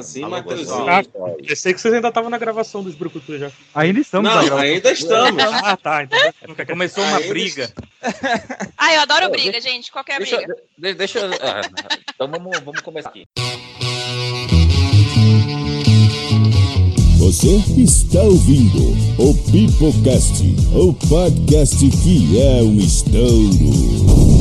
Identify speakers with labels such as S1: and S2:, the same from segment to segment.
S1: Matheusinho,
S2: Alô,
S1: Matheusinho.
S3: Ah, pensei que vocês ainda estavam na gravação dos Brucutu já.
S4: Ainda estamos
S1: Não, ainda estamos.
S3: Ah, tá. Então
S2: Começou uma
S1: Ainda
S2: briga.
S5: Ah, eu adoro briga, gente. Qualquer
S2: Deixa,
S5: briga.
S2: de- deixa eu- ah, então vamos, vamos começar aqui.
S6: Você está ouvindo o Pipocast, o podcast que é um estouro.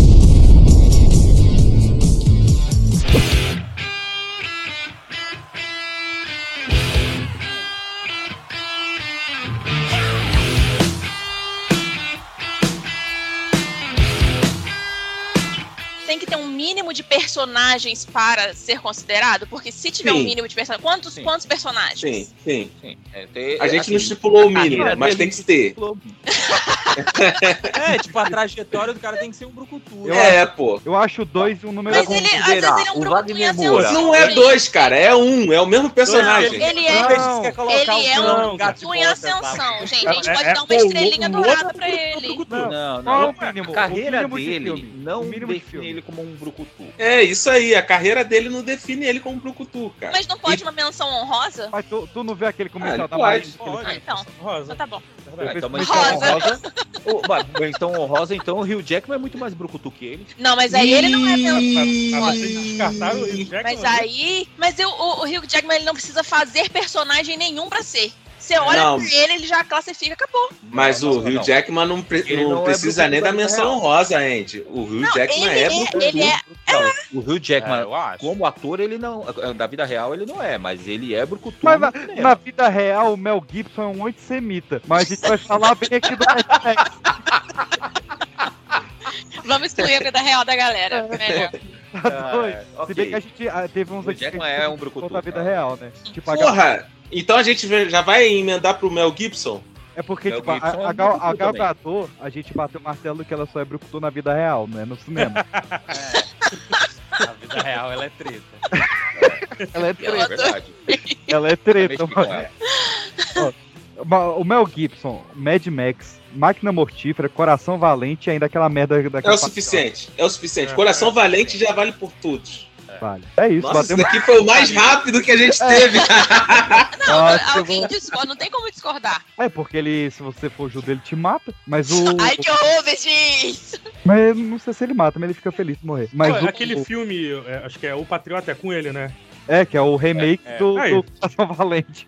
S5: De personagens para ser considerado? Porque se tiver um
S1: Sim.
S5: mínimo de personagens. Quantos,
S2: Sim.
S5: quantos personagens?
S1: Sim, sim.
S2: Sim, é, tem-
S1: A gente
S2: assim,
S1: não estipulou o mínimo,
S2: carreira
S1: mas
S2: dele
S1: tem que ter.
S7: É, tipo, a trajetória do cara tem que ser um brucutu.
S4: Eu
S1: É, pô.
S4: Eu acho dois um número
S5: Mas ele, vezes
S2: considerar
S5: ele é um
S2: o Wagner
S5: ascensão.
S2: Moura.
S1: Não é dois, cara, é um, é o mesmo personagem.
S5: Não, ele é,
S4: Não,
S5: ele é um brucutu em
S7: botas
S5: ascensão, gente. A gente
S3: É-
S5: pode
S3: é-
S5: dar uma estrelinha dourada pra ele.
S4: Não,
S2: Não,
S4: é
S2: não. A carreira dele não define ele como um brucutu.
S1: É, isso aí, a carreira dele não define ele como brucutu, cara.
S5: Mas não pode uma menção honrosa?
S4: Mas tu, tu não vê aquele comercial
S1: Ah,
S4: da
S1: pode.
S5: Ah, então.
S3: Rosa.
S5: Então tá bom.
S2: Ah, então,
S5: Rosa.
S2: então, rosa. o, mas, então, o rosa, então o Rio Jackman é muito mais brucutu que ele.
S5: Não, mas aí ele não é menção.
S3: Ah, vocês descartaram o Hugh Jackman?
S5: Mas aí. Mas eu, o, o Hugh Jackman ele não precisa fazer personagem nenhum pra ser. Você olha
S1: Não.
S5: pra ele, ele já classifica, acabou.
S1: Mas
S2: Não,
S1: o Hugh
S2: não.
S1: Jackman não, pre- não
S2: é
S1: precisa nem da
S2: vida
S1: menção
S2: real.
S1: rosa, Andy. O Hugh
S5: Não,
S1: Jackman
S5: ele
S1: é
S5: é-
S1: brucutu.
S5: ele é-
S2: Não, o Rio Jackman,
S7: É, eu acho.
S2: como ator, ele não. Da vida real, ele não é, mas ele é brucutu.
S4: Mas na, na vida real, o Mel Gibson é um antissemita. Mas a gente vai falar bem aqui do.
S5: Vamos excluir a vida real da galera. Melhor.
S4: Tá doido?
S2: Ah,
S4: Se bem
S2: ok.
S4: que a gente ah, teve uns
S2: O
S4: aqui
S2: Jackman é um brucutu,
S4: conta a vida
S2: cara.
S4: real, né? Tipo,
S1: Porra! Então a gente já vai emendar pro Mel Gibson?
S4: é porque,
S2: Mel
S4: tipo, a,
S2: Gibson é
S4: a
S2: um
S4: Gal, a Gal. Gadot, a gente bateu o martelo que ela só é brucutu na vida real, né? No cinema.
S7: A vida real, ela é treta.
S4: ela é
S2: É
S4: treta.
S2: verdade.
S4: Ela é treta, mano. O Mel Gibson, Mad Max, Máquina Mortífera, Coração Valente e ainda aquela merda
S1: É
S4: daquela
S1: o suficiente. É o suficiente.
S3: É,
S1: Coração
S3: é.
S1: Valente já vale por todos.
S4: Vale. É isso,
S1: Nossa,
S4: bateu
S1: isso daqui foi o mais rápido que a gente teve.
S5: Não,
S4: Nossa,
S5: alguém discorda, não tem como discordar.
S4: É, porque ele, se você for judeu, ele te mata. Mas o.
S5: Ai, que horror, Begis!
S4: Mas não sei se ele mata, mas ele fica feliz de morrer. Mas
S3: Pô,
S4: o-
S3: aquele filme, é, acho que é O Patriota é com ele, né?
S4: É, que é o remake
S7: É, é.
S4: do, do Valente.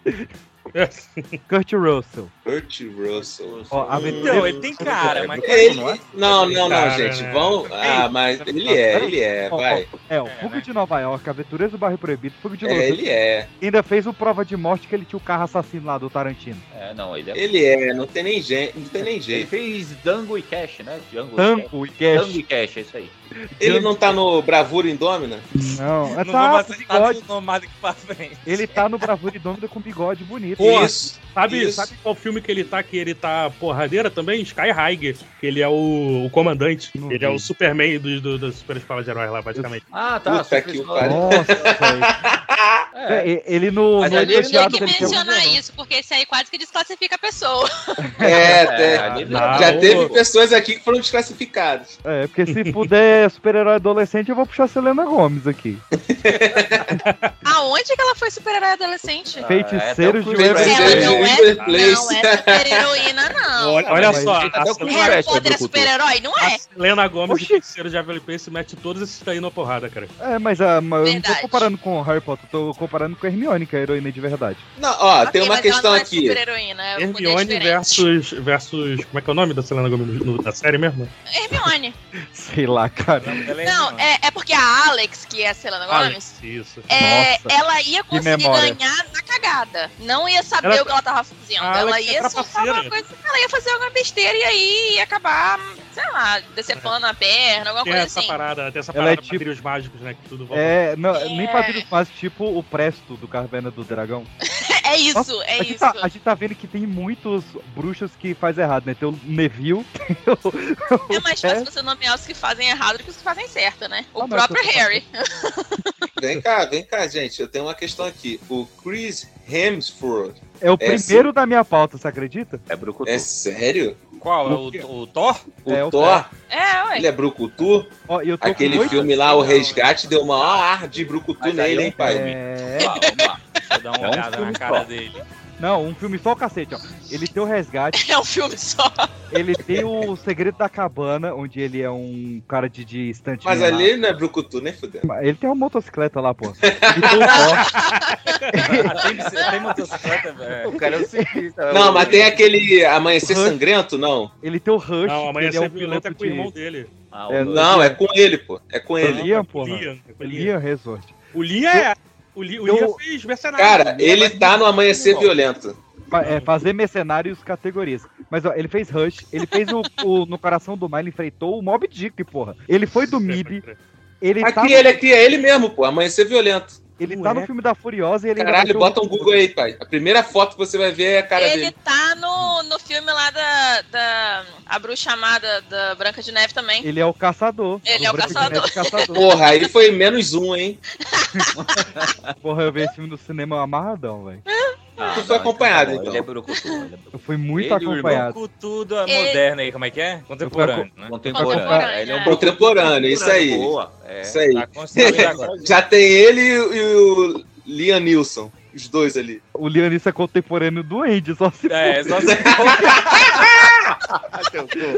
S3: É.
S4: Kurt Russell.
S1: Kurt Russell.
S4: Ó, a
S7: Então, ele tem cara, mas.
S1: Ele...
S2: não é?
S1: Não, não, não,
S3: Cara,
S1: gente.
S3: né?
S1: Vão. Ah, mas ele é, ele é,
S4: Ó, ó,
S1: vai.
S4: É, o
S7: É,
S4: Fuga
S7: né?
S4: de Nova York, Aventureiros do Bairro Proibido, Fuga de Los
S1: É, ele é.
S4: Ainda fez o Prova de Morte que ele tinha o carro assassino lá do Tarantino.
S2: É, não, ele é.
S1: Ele é, não tem nem jeito, não tem nem
S2: Ele
S1: jeito.
S2: fez Dango e Cash, né? E.
S4: Tango e Cash.
S2: Dango e Cash, é isso aí.
S1: Ele não tá no Bravura Indômina?
S4: Não, é,
S7: Não
S4: tá
S7: vamos
S4: bigode.
S7: tudo pra frente.
S4: Ele tá no Bravura Dômida com bigode bonito.
S3: Pô,
S1: Isso.
S3: Sabe,
S1: Isso.
S3: sabe qual filme que ele tá, que ele tá porradeira também? Sky High, que ele é o, o comandante.
S4: Não
S3: ele é
S4: vi.
S3: o Superman do, do, Super Escola de Heróis lá, basicamente.
S2: Ah, tá.
S1: Puta
S2: Super
S1: que o.
S4: Nossa.
S2: É.
S4: É, ele no,
S2: Mas
S4: no
S2: ali ele
S5: Tinha que
S4: é
S5: mencionar isso, porque esse aí quase que desclassifica a pessoa.
S1: É,
S2: É,
S3: Ah,
S1: já teve pessoas aqui que foram desclassificadas.
S4: É, porque se puder super-herói adolescente, eu vou puxar a Selena Gomes aqui.
S5: Aonde que ela foi super-herói adolescente?
S2: Ah,
S4: Feiticeiros
S2: é,
S4: de Waverly
S5: não
S1: de
S5: é, não é super-heroína, não.
S3: Olha, olha só,
S2: tá
S3: a,
S5: Harry
S2: é
S5: Potter é super-herói? Não
S3: a
S5: é.
S3: Selena Gomes
S4: Oxi.
S3: e Feiticeiro de Waverly Place mete todos esses daí na porrada, cara.
S4: É, mas, ah, eu não tô comparando com o Harry Potter, eu tô comparando com a Hermione, que é a heroína de verdade.
S1: Não, ó,
S5: Ok,
S1: tem uma questão
S5: é
S1: aqui.
S5: super-heroína, é um
S3: Hermione versus, versus. Como é que é o nome da Selena Gomes no- da série mesmo?
S5: Hermione.
S4: Sei lá, cara.
S7: Ela é
S5: Não,
S7: irmã.
S5: é, é porque a Alex, que é a Selena Gomes,
S3: Alex, isso.
S5: é,
S4: Nossa,
S5: ela ia conseguir ganhar na cagada. Não ia saber
S3: Ela-
S5: o que ela tava fazendo.
S3: A
S5: ela
S3: Alex é
S5: ia soltar
S3: trapaceira.
S5: uma coisa. Ela ia fazer alguma besteira e aí ia acabar, sei lá, decepando a perna, alguma
S3: Tem
S5: coisa
S3: essa
S5: assim.
S3: parada, tem essa
S4: Ela
S3: parada
S4: é
S3: de
S4: tipo-
S3: padrinhos mágicos, né? Que tudo volta.
S4: É, não,
S5: É.
S4: nem padrinhos mas tipo o Presto do Caverna do Dragão.
S5: É isso,
S4: Nossa,
S5: é
S4: a,
S5: isso.
S4: tá, a gente tá vendo que tem muitos bruxos que faz errado, né? Tem o Neville, tem o...
S5: É mais fácil você nomear os que fazem errado do que os que fazem certo, né? O
S4: Ah,
S5: próprio Harry.
S1: Vem cá, vem cá, gente. Eu tenho uma questão aqui. O Chris Hemsworth.
S4: É o
S1: É,
S4: primeiro da minha pauta, você acredita?
S2: É brucutu.
S1: É sério?
S7: Qual? É o, o Thor?
S1: O
S4: É, o
S1: Thor,
S5: É, ué.
S1: ele é brucutu?
S4: Ó, eu tô com
S1: Aquele filme lá, O Resgate, deu uma ar de brucutu
S2: Mas
S1: nele,
S2: é
S1: hein, pai?
S4: É...
S2: Vamos
S7: dar uma
S2: É um
S7: olhada
S2: filme
S7: na cara
S2: só.
S7: dele.
S4: Não, um filme só o cacete, ó. Ele tem o Resgate,
S5: É um filme só.
S4: ele tem o Segredo da Cabana, onde ele é um cara de, de estante.
S1: Mas ali não é Brucutu, nem fudeu.
S4: Ele tem uma motocicleta lá, pô. Ele tem
S7: Ah, tem, tem motocicleta, velho.
S2: O cara é o ciclista.
S1: Não, mas tem aquele Amanhecer
S4: Rush.
S1: Sangrento, não.
S4: ele tem o Rush.
S3: Não,
S4: ele é um
S3: violento é com o irmão
S4: de...
S3: dele.
S2: Ah,
S4: É,
S1: Não, é com ele, pô. É com ele.
S4: Liam.
S3: Liam, é com o Liam.
S4: Liam Resort.
S3: O Liam é. O Liam, o
S4: Eu-
S3: Liam fez mercenário.
S1: Cara, ele
S3: é
S1: tá no Amanhecer Violento.
S4: É, fazer mercenários categorias. Mas ó, ele fez Rush, ele fez o, o- No Coração do Mar, ele enfrentou o Mob Dick, porra. Ele foi do MIB, ele tá,
S1: Aqui, ele aqui é ele mesmo, pô. Amanhecer Violento.
S4: Ele tá no
S3: Moleque.
S4: filme da Furiosa e ele
S1: Caralho, bota um Google aí, pai. A primeira foto que você vai ver é a cara
S5: ele
S1: dele.
S5: tá no, no filme lá da, da. A bruxa amada da Branca de Neve também.
S4: Ele é o caçador.
S5: Ele é o
S4: Branco de
S5: caçador.
S4: Neve caçador.
S1: Porra, aí foi menos um, hein?
S4: Porra, eu vi esse filme no cinema amarradão, velho.
S2: Ah,
S1: Tu foi acompanhado,
S2: então.
S1: então.
S2: Ele é Brucutu. Ele é Brucutu.
S4: Eu fui muito
S2: Ele o
S4: acompanhado.
S7: Com tudo
S5: Ele-
S7: moderno aí, como é que é? Contemporâneo, né?
S2: Contemporâneo.
S5: Contemporâneo,
S2: Ele é um. Brucutu.
S1: Contemporâneo, isso aí.
S2: Boa. É.
S1: Isso aí.
S7: Tá.
S1: Já tem ele e o- o Liam Nilson. Os dois ali.
S4: O Lianissa é contemporâneo do Andy, só se
S7: É, só se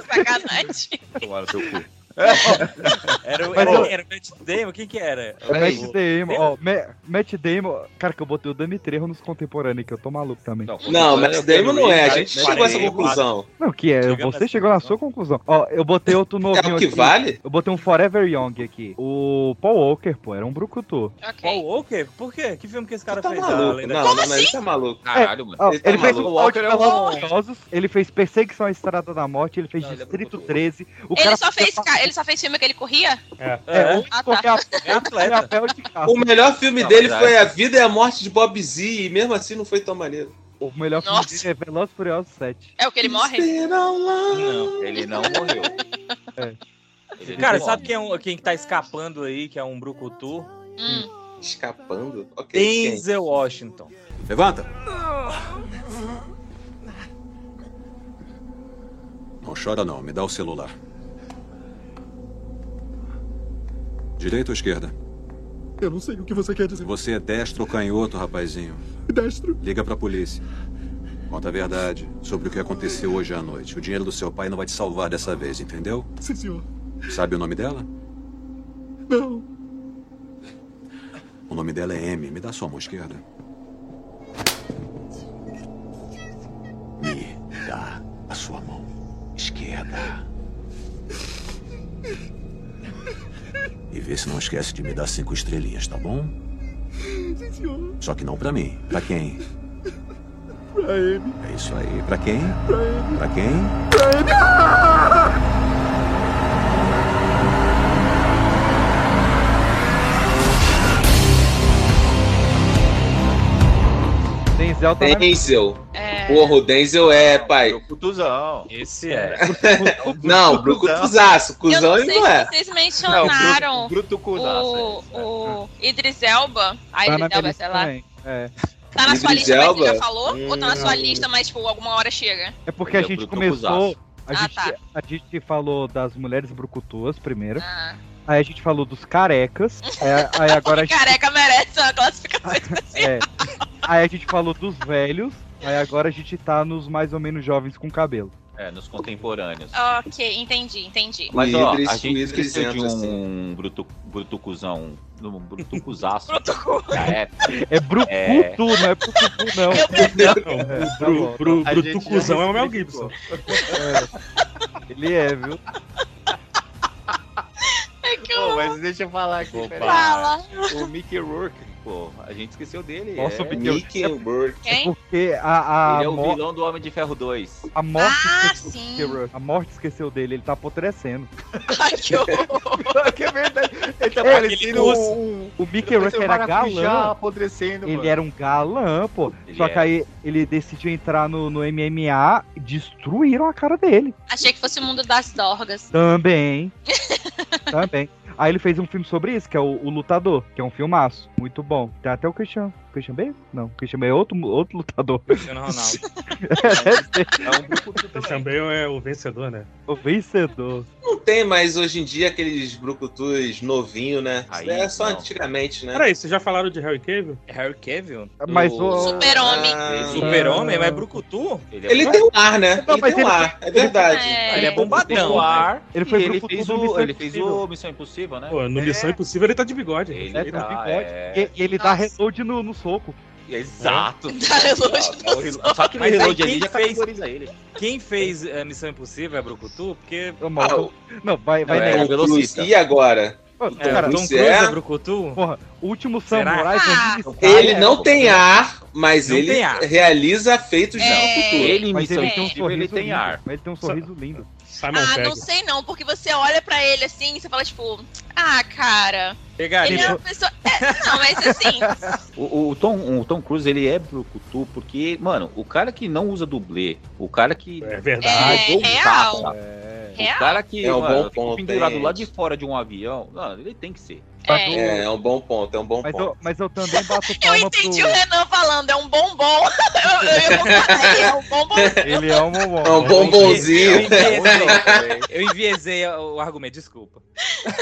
S5: Sacanagem.
S2: Tomar no teu cu.
S7: Era o, era,
S4: eu-
S7: era o Matt Damon, quem que era?
S4: É Matt
S7: O-
S4: Damon, ó, Ma- Matt Damon, cara, que eu botei o Dani Trejo nos contemporâneos, que eu tô maluco também.
S1: Não, mas Damon não é. A gente
S2: Né?
S1: chegou a essa
S7: Parei,
S1: conclusão.
S4: Não, que é,
S7: Chegamos
S4: você chegou na sua conclusão. Ó, eu botei outro
S1: É
S4: novinho
S1: o que
S4: aqui.
S1: vale?
S4: Eu botei um Forever Young aqui. O Paul Walker, pô, era um brucutu.
S7: Paul
S5: Ok.
S7: Walker? Por quê? Que filme que esse cara
S1: Tá
S7: fez?
S1: maluco. Não, não, não, ele tá maluco.
S2: Caralho, mano.
S4: Ó,
S1: Ele
S4: ele,
S1: tá
S4: fez
S1: maluco.
S4: o Walker
S2: Walker é um-
S4: ele fez Perseguição à Estrada da Morte, ele fez
S2: Não, ele é
S4: Distrito
S2: brucutu.
S4: 13. O
S5: Ele
S4: cara
S5: só, fez, ele só fez filme que ele corria?
S4: É,
S7: É,
S5: Ah,
S4: qualquer
S7: é atleta.
S4: papel de caça.
S1: O melhor filme
S2: Não,
S1: dele foi
S2: aí-
S1: A Vida e a Morte de Bob Z, e mesmo assim não foi tão maneiro.
S4: O melhor filme
S5: Nossa.
S4: dele é Velozes Furiosos 7.
S5: É o que ele morre?
S7: Não.
S2: Ele não morreu.
S4: É.
S2: Ele
S7: Cara,
S2: não
S7: sabe
S2: morre.
S7: quem, é um, quem que tá escapando aí, que é um brucutu?
S5: Hum.
S1: Escapando? Ok. quem?
S7: Denzel Washington.
S8: Levanta. Não chora não, me dá o celular. Direita ou esquerda?
S9: Eu não sei o que você quer dizer.
S8: Você é destro ou canhoto, rapazinho?
S9: Destro.
S8: Liga pra polícia. Conta a verdade sobre o que aconteceu hoje à noite. O dinheiro do seu pai não vai te salvar dessa vez, entendeu?
S9: Sim, senhor.
S8: Sabe o nome dela?
S9: Não.
S8: O nome dela é M. Me dá sua mão esquerda. Vê se não esquece de me dar cinco estrelinhas, tá bom?
S9: Sim, senhor.
S8: Só que não pra mim. Pra quem?
S9: Pra ele.
S8: É isso aí. Pra quem?
S9: Pra ele.
S8: Pra quem?
S9: Pra ele. Ah!
S4: Denzel tá
S1: Denzel.
S5: É.
S1: Porra, o Denzel é, pai.
S2: Brucutuzão.
S7: Esse é.
S1: Não, Brucutuzaço.
S5: Eu
S1: Cusão
S5: não sei
S1: não é.
S5: vocês mencionaram
S2: Brutucuzaço.
S5: o, o Idris Elba. A
S4: Tá na
S5: Idris
S4: minha
S5: Elba, sei lá.
S4: também. É.
S5: Tá na sua
S1: Idris
S5: lista, mas você já
S1: Elba?
S5: falou? Ou tá na sua
S1: Hum.
S5: lista, mas tipo, alguma hora chega?
S4: é porque a
S2: é
S4: gente
S2: brucutuzaço.
S4: começou. A,
S5: Ah,
S4: gente,
S5: tá.
S4: a gente falou das mulheres brucutuas primeiro.
S5: Ah.
S4: Aí a gente falou dos carecas. aí, aí agora a gente,
S5: Careca merece uma classificação especial.
S4: é, aí a gente falou dos velhos. Aí agora a gente tá nos mais ou menos jovens com cabelo.
S2: É, nos contemporâneos.
S5: Ok, entendi, entendi.
S2: Mas ó,
S1: Idris-
S2: a gente
S1: Idris
S2: esqueceu de
S1: assim.
S2: um brutu, brutucuzão. Um brutucuzaço.
S5: Brutucu.
S2: É,
S4: É brucutu,
S2: É.
S4: não é brucutu, não.
S5: Eu
S4: É, tá
S3: Bru,
S4: bom.
S3: bru,
S2: A gente
S3: Brutucuzão
S2: já
S3: é o Mel. Gibson.
S4: Ele é, viu?
S5: É que
S2: Pô,
S5: eu...
S2: mas deixa eu falar aqui.
S7: Opa.
S5: Fala.
S2: O Mickey Rourke, pô, a gente esqueceu dele.
S4: Nossa,
S2: é,
S4: o Mickey-
S1: Mickey Rourke.
S5: Quem?
S4: Porque a, a,
S2: Ele é o vilão do Homem de Ferro 2.
S4: a morte
S5: Ah,
S4: esqueceu. A morte esqueceu dele, ele tá apodrecendo.
S5: Ai, que horror.
S2: que é verdade. Ele tá
S4: É,
S2: parecendo um...
S4: O Mickey Rourke era galã.
S2: apodrecendo,
S4: Ele
S2: mano.
S4: era um galã, pô.
S2: Ele
S4: Só que
S2: era.
S4: aí ele decidiu entrar no, no MMA, destruíram a cara dele.
S5: Achei que fosse o mundo das dorgas.
S4: Também. Também. Aí ele fez um filme sobre isso, que é o, o Lutador, que é um filmaço. Muito bom. Tem até o Cristiano. Christian Bale? Não, Christian Bale é outro, outro lutador.
S3: Cristiano Ronaldo.
S2: É um
S3: Christian
S2: também.
S3: Bale é o vencedor, né?
S4: o vencedor.
S1: Não tem mais hoje em dia aqueles brucutus novinho, né? Isso
S2: Aí,
S1: é só
S2: não.
S1: antigamente, né?
S3: Peraí, vocês já falaram de Harry Cavill?
S2: Harry Cavill?
S4: Mas
S2: Do-
S4: o-
S5: Super-Homem.
S1: Ah,
S2: Super-Homem, mas é brucutu? Ele, é
S1: Ele tem um ar, né?
S4: Não,
S1: ele
S4: mas
S1: tem um
S4: ele-
S1: ar, é verdade.
S5: É.
S2: Ele é bombadão. ar.
S4: Ele foi
S2: ele fez, o, ele fez o Missão Impossível, né?
S3: Pô, no
S2: É.
S3: Missão Impossível ele tá de bigode.
S2: Ele
S4: É, um
S2: tá,
S4: bigode.
S2: é.
S4: E, e ele dá reload no, no soco.
S2: Exato.
S5: Dá reload
S2: Só- o que no
S7: aí
S2: reload ali já
S7: fez-
S2: categoriza ele.
S7: Quem fez a Missão Impossível é Brucutu? Porque.
S4: Mal, não, vai, vai
S2: Não, é, velocista.
S1: E agora?
S4: Pô,
S7: É,
S4: cara,
S7: o Tom
S1: Cruise
S7: é,
S1: é-
S7: Brucutu?
S4: porra, o último samurai
S5: Ah,
S1: Ele
S4: é-
S1: não tem ar, mas
S7: Não
S1: ele realiza feitos de
S5: É.
S1: brucutu.
S2: Ele em
S4: Mas ele tem um
S2: Impossível, ele
S4: sorriso
S2: tem
S4: lindo.
S2: ar.
S4: Mas ele tem um sorriso lindo.
S3: Simon
S5: Ah,
S3: Pegg.
S5: não sei não, porque você olha pra ele assim e você fala, tipo, ah, cara, ele
S7: Pegaria.
S5: é uma pessoa. É, não, mas assim,
S2: O, o Tom, o Tom Cruise, ele é brucutu porque, mano, o cara que não usa dublê, o cara que...
S3: É verdade.
S5: É,
S2: o
S5: real.
S2: tapa,
S4: É.
S2: O cara que
S1: É um
S2: mano,
S1: bom
S2: fica
S1: ponto,
S2: pendurado lá de fora de um avião, mano, ele tem que ser.
S5: É.
S1: É, é um bom ponto, é um bom
S4: Mas
S1: ponto.
S4: eu, mas eu também bato
S5: Eu
S4: palma
S5: entendi
S4: pro...
S5: o Renan falando, é um bombom. Eu, eu concordar, é um bombom.
S4: Ele é um bombom.
S1: É um bombonzinho.
S7: Eu enviesei, eu o argumento, desculpa.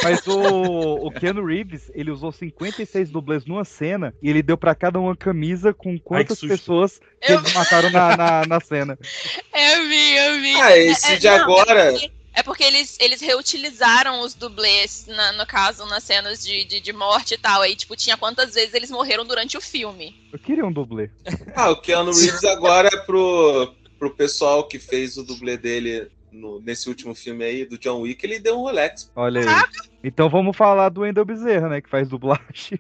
S4: Mas o, o Keanu Reeves, ele usou 56 dublês numa cena e ele deu pra cada uma camisa com quantas
S3: susto.
S4: pessoas que
S5: Eu-
S4: eles mataram na, na, na cena.
S5: Eu vi, eu vi.
S1: Ah, esse
S5: É,
S1: de
S5: não,
S1: agora.
S5: É porque, é porque eles, eles reutilizaram os dublês, na- no caso, nas cenas de, de, de morte e tal. Aí, tipo, tinha quantas vezes eles morreram durante o filme.
S4: Eu queria um dublê.
S1: Ah, o Keanu Reeves agora é pro, pro pessoal que fez o dublê dele no- nesse último filme aí, do John Wick, ele deu um Rolex.
S4: Olha aí. Então vamos falar do Wendel Bezerra, né? Que faz dublagem.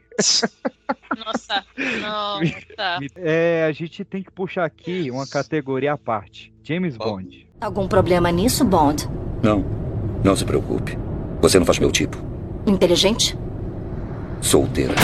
S5: Nossa, nossa.
S4: É, a gente tem que puxar aqui uma categoria à parte. James Bond.
S10: Algum problema nisso, Bond?
S8: Não, não se preocupe. Você não faz meu tipo.
S10: Inteligente?
S8: Solteira.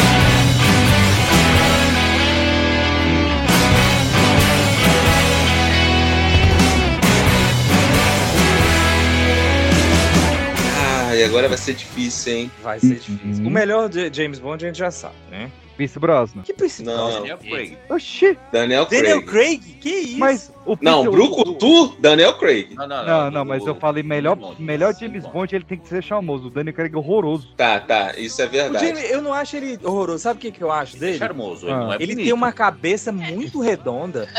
S1: Ah, e agora vai ser difícil, hein?
S7: Vai ser difícil.
S4: Uhum.
S7: O melhor de James Bond a gente já sabe, né?
S4: Vice Brosnan.
S7: Que precisa.
S1: Não.
S2: Daniel Craig.
S4: Oxi,
S1: Daniel Craig.
S7: Daniel Craig? Que isso?
S4: mas o
S1: Não,
S4: Peter-
S1: Brucutu, Daniel Craig.
S2: Não, não,
S4: Não, não, mas
S2: o-
S4: eu falei melhor,
S2: Bond,
S4: melhor James
S2: Bond.
S4: Ele tem que ser charmoso. O Daniel Craig é horroroso.
S1: Tá, tá, isso é
S7: O
S1: verdade.
S7: Jamie- eu não acho ele horroroso. Sabe o que, que eu acho
S2: Ele é
S7: dele?
S2: charmoso, ele
S4: Ah.
S2: não é
S7: Ele
S2: bonito.
S7: tem uma cabeça muito redonda.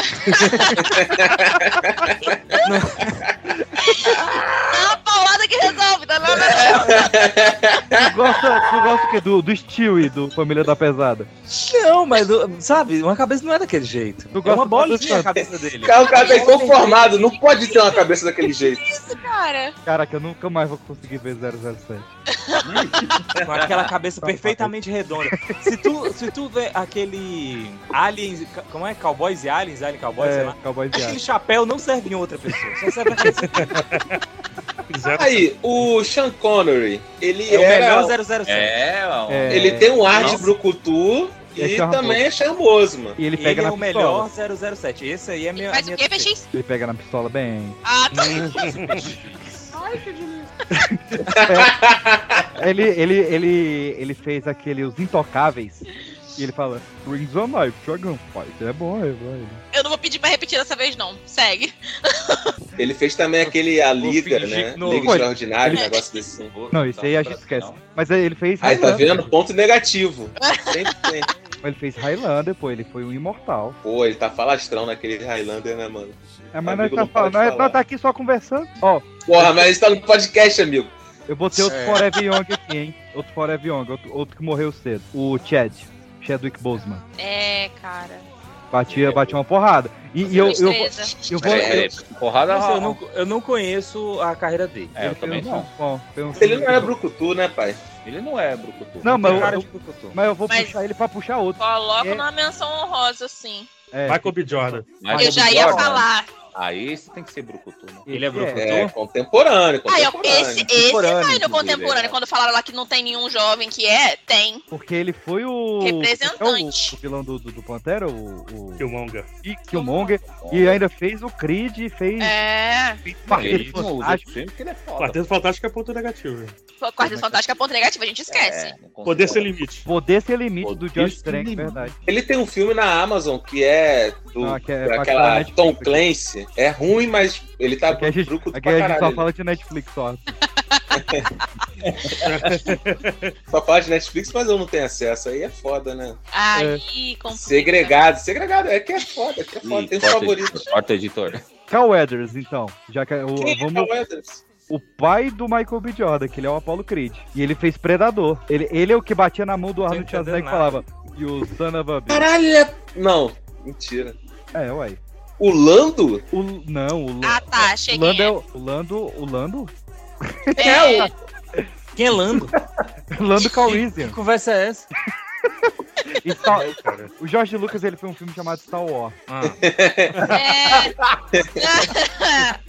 S5: É uma paulada que resolve, tá? Não, não, não.
S4: Tu gosta, tu gosta o quê? Do, do Stewie, do Família da Pesada.
S7: Não, mas sabe, uma cabeça não é daquele jeito.
S4: Tu
S7: é uma bolinha a cabeça dele.
S1: Cara, o cara tá inconformado, não pode ter uma cabeça daquele jeito.
S5: Isso, cara.
S4: Caraca, eu nunca mais vou conseguir ver 007.
S7: Com aquela cabeça perfeitamente redonda. Se tu, se tu vê aquele Aliens. Como é? Cowboys e Aliens? Alien Cowboys, sei
S4: É,
S7: lá.
S4: Cowboys de
S7: Aquele
S4: Aço.
S7: chapéu não serve em outra pessoa. Só serve naquele.
S3: Zero-
S1: Aí, o Sean Connery, ele
S7: É o
S1: era.
S7: melhor 007.
S2: É, ó.
S4: É.
S1: Ele tem um ar de
S2: Nossa.
S1: brucutu
S4: E é charmoso.
S1: também é charmoso, mano.
S4: E ele
S7: Ele,
S4: pega
S7: é
S4: na
S7: o
S4: pistola.
S7: melhor 007. Esse aí é minha.
S5: Mas
S7: minha
S5: o. PX?
S4: Ele pega na pistola bem.
S5: Ah, tá.
S4: Ele, ele, ele, ele fez aquele Os Intocáveis. E ele fala, Rings on Knife, Dragon Fight. É bom, é bom.
S5: Eu não vou pedir pra repetir dessa vez, não. Segue.
S1: Ele fez também aquele A Liga, né?
S7: não-
S1: Liga. Extraordinária, um
S4: Ele-
S1: negócio desse.
S4: Não, isso aí a gente esquece. Mas aí ele fez
S1: Aí tá vendo? Ponto negativo. Sempre tem.
S4: Ele fez Highlander, pô, ele foi um imortal.
S1: Pô, ele tá falastrão naquele Highlander, né, mano?
S4: É, mas nós tá,
S1: não
S4: falando, nós, nós tá aqui só conversando. Ó,
S1: Porra, mas tá no podcast, amigo.
S4: eu botei outro
S7: É.
S4: Forever Young aqui, hein? Outro Forever Young, outro, outro que morreu cedo. O Chad, Chadwick Boseman.
S5: É, cara.
S4: Batia, batia uma porrada. E, e eu, eu, eu vou...
S2: É,
S4: eu-
S2: porrada
S7: Nossa, eu, não, eu não conheço a carreira dele.
S2: É, eu
S4: ele
S2: também
S4: um-
S2: não.
S4: bom, um
S1: Ele não era brucutu, né, pai?
S2: Ele não é brucutu.
S4: Não, mas eu,
S7: cara
S4: eu-
S7: de brucutu.
S4: mas eu vou
S5: Mas-
S4: puxar ele pra puxar outro.
S5: Coloco
S4: É.
S5: numa menção honrosa, sim.
S4: É,
S3: Michael B. Jordan.
S2: Mas
S5: Eu já ia
S2: Jordan,
S5: falar.
S2: Aí esse tem que ser brucutu, né?
S7: Ele é brucutu?
S1: É, contemporâneo,
S5: Aí, ó,
S1: contemporâneo.
S5: esse, esse
S2: Contemporâneo,
S5: tá no
S2: inclusive,
S5: contemporâneo.
S2: é.
S5: Quando falaram lá que não tem nenhum jovem que é, tem.
S4: Porque ele foi o.
S5: Representante.
S4: É o, o vilão do, do, do Pantera, o. o
S3: Killmonger.
S4: Ki- Killmonger. E ainda fez o Creed e fez.
S5: É.
S4: Quarteto Fantástico.
S2: filme porque ele é foda.
S3: Quarteto Fantástico é ponto negativo.
S5: Quarteto Fantástico é ponto negativo, a gente esquece.
S2: É.
S3: Poder sem limite.
S4: Poder ser limite do
S2: Poder
S4: Josh
S2: sem
S4: Trank, verdade.
S1: Ele tem um filme na Amazon que é do
S4: Não, é pra
S1: daquela
S4: falar Netflix
S1: Tom. Clancy. É ruim, mas ele tá
S4: Aqui a gente, aqui
S1: pra
S4: a gente só fala de Netflix só.
S1: Só fala de Netflix, mas eu não tenho acesso. Aí é foda, né?
S5: Aí, complica.
S1: Segregado. Segregado é que é foda, que é foda.
S2: Ih,
S1: Tem os
S2: corta,
S1: favoritos.
S2: editor, corta, editor.
S4: Cal Weathers, então. Já que o,
S1: Quem é
S4: vamos,
S1: Carl Weathers?
S4: o pai do Michael B. Jordan, que ele é o Apollo Creed. E ele fez Predador. Ele, ele é o que batia na mão do Arnold Schwarzenegger e falava: You son of a bitch.
S1: Caralho, ele é... Não, mentira.
S4: É, uai.
S1: O Lando?
S4: O, não, o,
S5: Ah, tá, cheguei.
S4: Lando é o, o Lando. O Lando?
S5: É,
S7: Quem é Lando?
S4: Lando
S7: Que
S4: Calrissian.
S7: conversa é essa?
S4: Star- o Jorge Lucas ele fez um filme chamado Star Wars.
S7: Ah.
S5: é.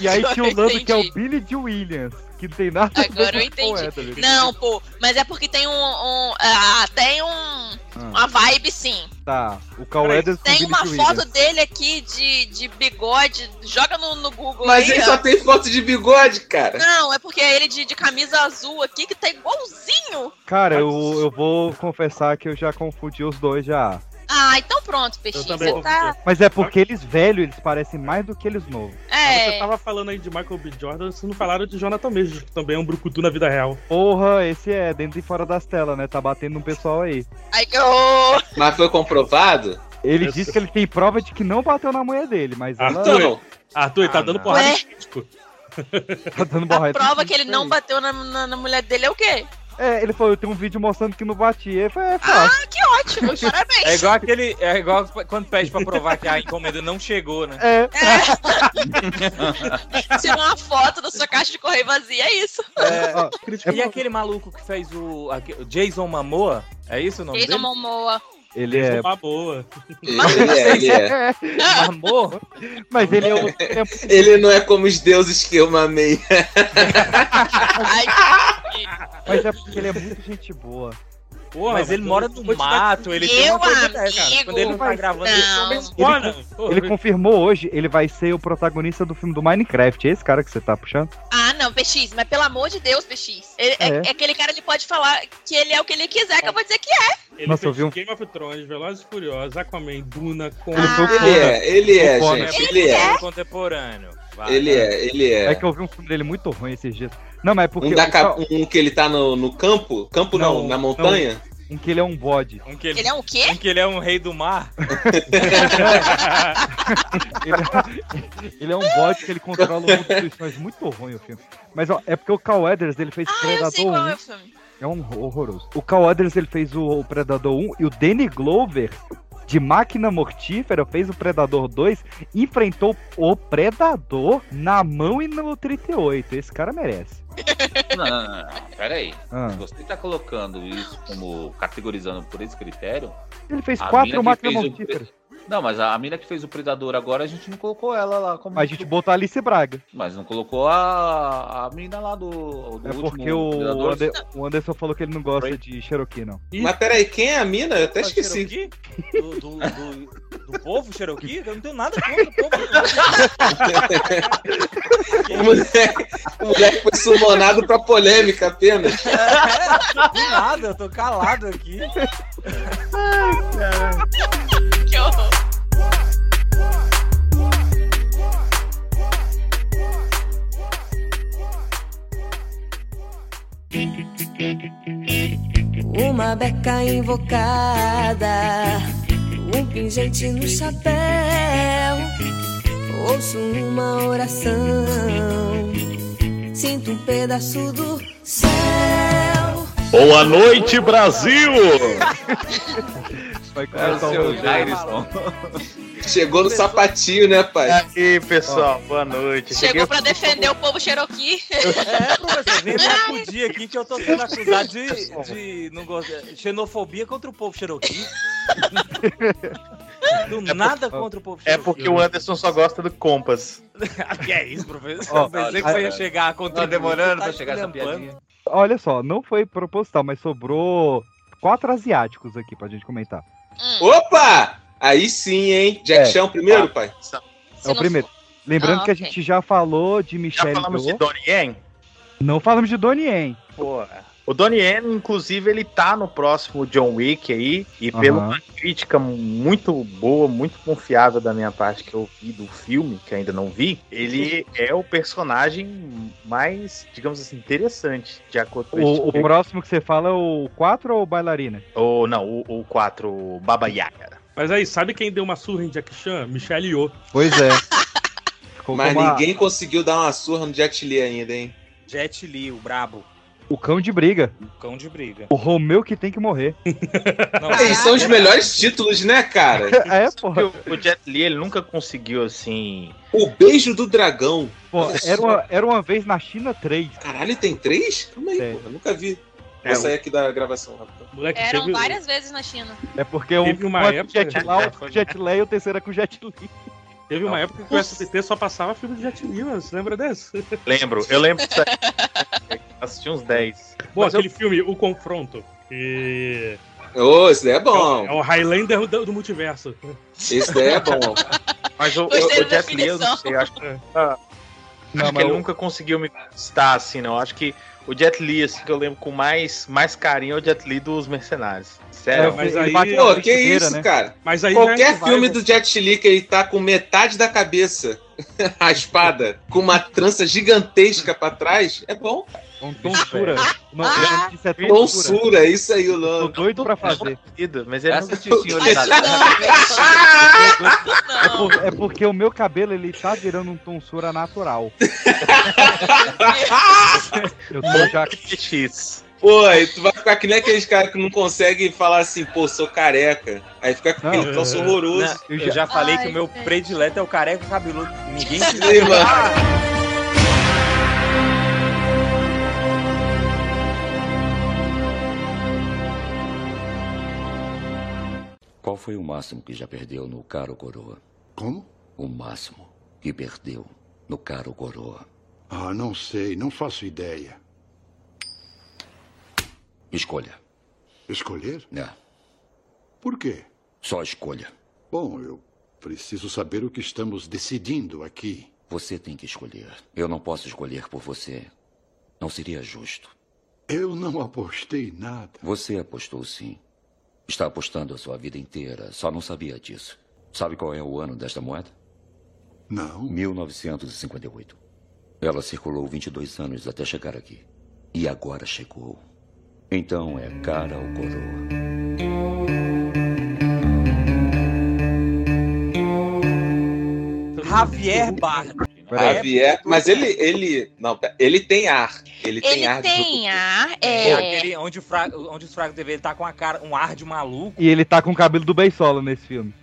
S4: E aí tinha o
S5: Agora eu
S4: Lando que é o. Billy de Williams. Que não tem nada a ver
S5: Agora eu
S4: com Cal
S5: entendi.
S4: Weathers.
S5: Não, pô, mas é porque tem um. um ah, tem um. Uma vibe, sim.
S4: Tá, o Cal
S5: Tem uma
S4: de
S5: foto
S4: Williams.
S5: dele aqui de, de bigode. Joga no, no Google
S1: Mas
S5: aí.
S1: ele
S5: ó.
S1: só tem foto de bigode, cara.
S5: Não, é porque é ele de, de camisa azul aqui que tá igualzinho.
S4: Cara, eu, eu vou confessar que eu já confundi os dois já.
S5: Ah, então pronto, peixinho.
S3: Eu também
S5: Você tá.
S4: Mas é porque eles velhos, eles parecem mais do que eles novos.
S3: Você
S5: É.
S3: tava falando aí de Michael B. Jordan, vocês não falaram de Jonathan Majors, que também é um brucutu na vida real.
S4: Porra, esse é dentro e fora das telas, né? Tá batendo no pessoal aí.
S5: Ai, que horror.
S1: Mas foi comprovado?
S4: Ele disse que ele tem prova de que não bateu na mulher dele, mas ela
S3: Arthur,
S1: Não.
S3: Arthur, ele tá
S7: Ah,
S3: dando
S7: não.
S3: porrada
S5: Ué?
S3: em crítico.
S4: tá dando
S5: A
S4: borracha.
S5: prova que ele não bateu na, na, na mulher dele é o quê?
S4: É, ele falou, eu tenho um vídeo mostrando que não batia. Ele falou, é fácil.
S5: Ah, que ótimo, parabéns.
S7: É igual aquele. É igual quando pede pra provar que a encomenda não chegou, né?
S4: É,
S5: Tira uma foto da sua caixa de correio vazia, é isso.
S4: ó,
S7: E aquele maluco que fez o. o Jason Mamoa? É isso o nome
S5: Jason
S7: dele?
S5: Momoa.
S4: Ele é.
S3: Uma boa.
S1: Ele é, ele é.
S4: É,
S7: Mamoa?
S4: mas ele é, o- é
S1: Ele não é como os deuses que eu mamei.
S4: Mas é porque ele é muito gente boa.
S3: Porra,
S7: Mas ele
S3: eu
S7: mora no mato, ele tem uma coisa dessa, cara. Quando ele não tá
S4: mas
S7: gravando,
S5: não.
S7: ele
S3: porra,
S4: Ele confirmou hoje, ele vai ser o protagonista do filme do Minecraft. É esse cara que você tá puxando?
S5: Ah, não, PX, mas pelo amor de Deus, PX. Ele- é.
S4: É.
S5: é aquele cara, ele pode falar que ele é o que ele quiser, que eu vou dizer que é.
S3: ele
S4: Nossa, eu
S3: fez
S4: vi um-
S3: Game of Thrones, Velozes e Furiosos, Aquaman, Duna, com...
S4: Ele o
S1: Ele é, ele é,
S4: Conan.
S1: gente.
S5: Ele
S1: Ele é.
S7: contemporâneo. Vai.
S1: Ele é, ele
S4: É.
S1: é.
S4: que eu vi um filme dele muito ruim esses dias. Não, mas é porque.
S1: Um, da um que ele tá no, no campo? Campo não,
S4: Não,
S1: na montanha?
S4: Um que ele é um bode.
S7: Um que ele,
S5: Ele é o quê?
S7: um que ele é um rei do mar.
S4: Ele é, ele é um bode que ele controla multitudes. Muito ruim o filme. Mas ó, é porque o Cal Weathers ele fez
S5: Ah, eu sei
S4: Predador
S5: qual
S4: 1.
S5: é o filme.
S4: É um horroroso. O Cal Weathers ele fez o, o Predador 1 e o Danny Glover de Máquina Mortífera fez o Predador 2, enfrentou o Predador na mão e no 38. Esse cara merece.
S2: Não, não, não, não. Pera aí.
S4: Ah.
S2: Se você tá colocando isso como categorizando por esse critério.
S4: Ele fez quatro máquinas mortíferas.
S2: Não, mas a, a mina que fez o Predador agora, a gente não colocou ela lá como.
S4: A gente botou a Alice Braga.
S2: Mas não colocou a, a mina lá do, do
S4: É
S2: último
S4: porque o,
S2: Predador.
S4: Ander- o Anderson falou que ele não gosta
S2: Oi?
S4: de Cherokee, não.
S1: Mas peraí, quem é a mina? Eu até
S7: Do
S1: esqueci.
S7: Cherokee? Do, do, do, do povo Cherokee? Eu não tenho nada contra o povo.
S1: O moleque, o moleque foi sumonado pra polêmica apenas.
S7: É, do nada, eu tô calado aqui.
S5: Que horror.
S11: Uma beca invocada, um pingente no chapéu. Ouço uma oração, sinto um pedaço do céu.
S12: Boa noite, Brasil!
S4: Vai
S2: É o
S4: começar o
S2: Jairson.
S1: Chegou no sapatinho, né, pai?
S12: E aí, pessoal, boa noite.
S5: Chegou pra defender o povo Cherokee.
S7: É, professor, vem me acudir aqui que eu tô sendo acusado de, de não gostar, xenofobia contra o povo Cherokee. Do nada contra o povo.
S12: É porque o Anderson só gosta do Compass.
S7: que é isso, professor? Eu pensei que você ia chegar a contribuir.
S2: Tá demorando
S7: Tá
S2: pra chegar essa piadinha.
S4: Olha só, não foi proposital, mas sobrou quatro asiáticos aqui pra gente comentar.
S1: Opa! Aí sim, hein? Jack
S4: É.
S1: Chan primeiro, pai?
S4: É o primeiro. Lembrando
S5: Ah,
S4: que a gente já falou de
S12: Já
S4: Michelle
S12: falamos de. Donnie Yen?
S4: Não falamos de Donnie Yen.
S12: Pô, o Donnie Yen, inclusive, ele tá no próximo John Wick aí, e
S4: Aham.
S12: pela crítica muito boa, muito confiável da minha parte que eu vi do filme, que ainda não vi, ele é o personagem mais, digamos assim, interessante de acordo com
S4: O, o próximo que você fala é o 4 ou o bailarina?
S12: Ou não, o, o 4, o Baba Yaga.
S3: Mas aí, sabe quem deu uma surra em Jack Chan? Michelle Yeoh.
S4: Pois é.
S1: Mas
S4: a-
S1: ninguém conseguiu dar uma surra no Jet Li ainda, hein?
S7: Jet Li, o brabo.
S4: O cão de briga.
S7: O cão de briga.
S4: O Romeu que tem que morrer.
S7: Não,
S1: Eles são os melhores títulos, né, cara?
S4: é, porra.
S12: O, o Jet Li, ele nunca conseguiu, assim...
S1: O beijo do dragão.
S4: Pô, era, uma, era uma vez na China 3.
S1: Caralho, tem três? Calma aí, pô. Eu nunca vi.
S12: É,
S1: Vou sair aqui da gravação, rapidão.
S3: Moleque,
S5: Eram
S3: teve-
S5: várias vezes na China.
S4: É porque um
S3: Teve uma
S4: um é com
S3: época-
S4: Jet outro com Jet Li e o terceiro é com Jet Li.
S3: Teve uma época que o SBT só passava filme de Jet Li, mano. Você lembra desse?
S12: Lembro, eu lembro disso. Assisti uns 10.
S3: Bom,
S12: Mas eu-
S3: aquele filme, O Confronto. Que
S1: Ô, esse daí é
S3: é,
S1: bom.
S3: o, é o Highlander do, do multiverso.
S1: Esse daí é bom.
S12: Mas o, o, Jet Li, eu não sei, eu acho,
S3: É.
S12: ah,
S4: Não,
S12: acho que ele nunca conseguiu me conquistar, assim, não. Eu acho que o Jet Li, assim, que eu lembro com mais, mais carinho é o Jet Li dos Mercenários. Sério.
S4: É,
S3: mas aí-
S4: bate
S1: Pô, que isso,
S4: né?
S1: cara?
S3: Mas aí já é
S1: Qualquer
S3: que vai,
S1: filme
S3: né?
S1: do Jet Li que ele tá com metade da cabeça raspada, com uma trança gigantesca pra trás, é bom.
S4: Um tonsura.
S5: Ah!
S4: disso é tonsura.
S1: Tonsura, é isso aí o
S4: Tô
S1: nome.
S4: doido pra fazer.
S12: Mas ele
S2: Essa
S4: É,
S5: não.
S4: por- é porque o meu cabelo ele tá virando um tonsura natural. Eu tô já.
S12: X.
S1: Pô, aí tu vai ficar que nem aqueles caras que não conseguem falar assim, pô, sou careca. Aí fica com aquele troço horroroso.
S7: Não, eu, já... Falei que
S5: Ai,
S7: o meu predileto é o careca cabeludo. Ninguém se
S1: Sim,
S13: Qual foi o máximo que já perdeu no caro coroa?
S14: Como?
S13: O máximo que perdeu no caro coroa.
S14: Ah, não sei, não faço ideia.
S13: Escolha.
S14: Escolher?
S13: É,
S14: Por quê?
S13: só escolha.
S14: Bom, eu preciso saber o que estamos decidindo aqui.
S13: Você tem que escolher. Eu não posso escolher por você. Não seria justo.
S14: Eu não apostei nada.
S13: Você apostou sim. Está apostando a sua vida inteira. Só não sabia disso. Sabe qual é o ano desta moeda?
S14: Não.
S13: 1958. Ela circulou 22 anos até chegar aqui. E agora chegou. Então é cara ou coroa.
S7: Javier Bardem.
S1: Javier, mas ele, ele, não, ele tem ar. Ele tem
S5: Ele
S1: ar de
S5: tem ar,
S7: É.
S5: é.
S7: Aquele onde o, fra... onde os fracos TV ele tá com a cara, um ar de maluco.
S4: E ele tá com o cabelo do Beisola nesse filme.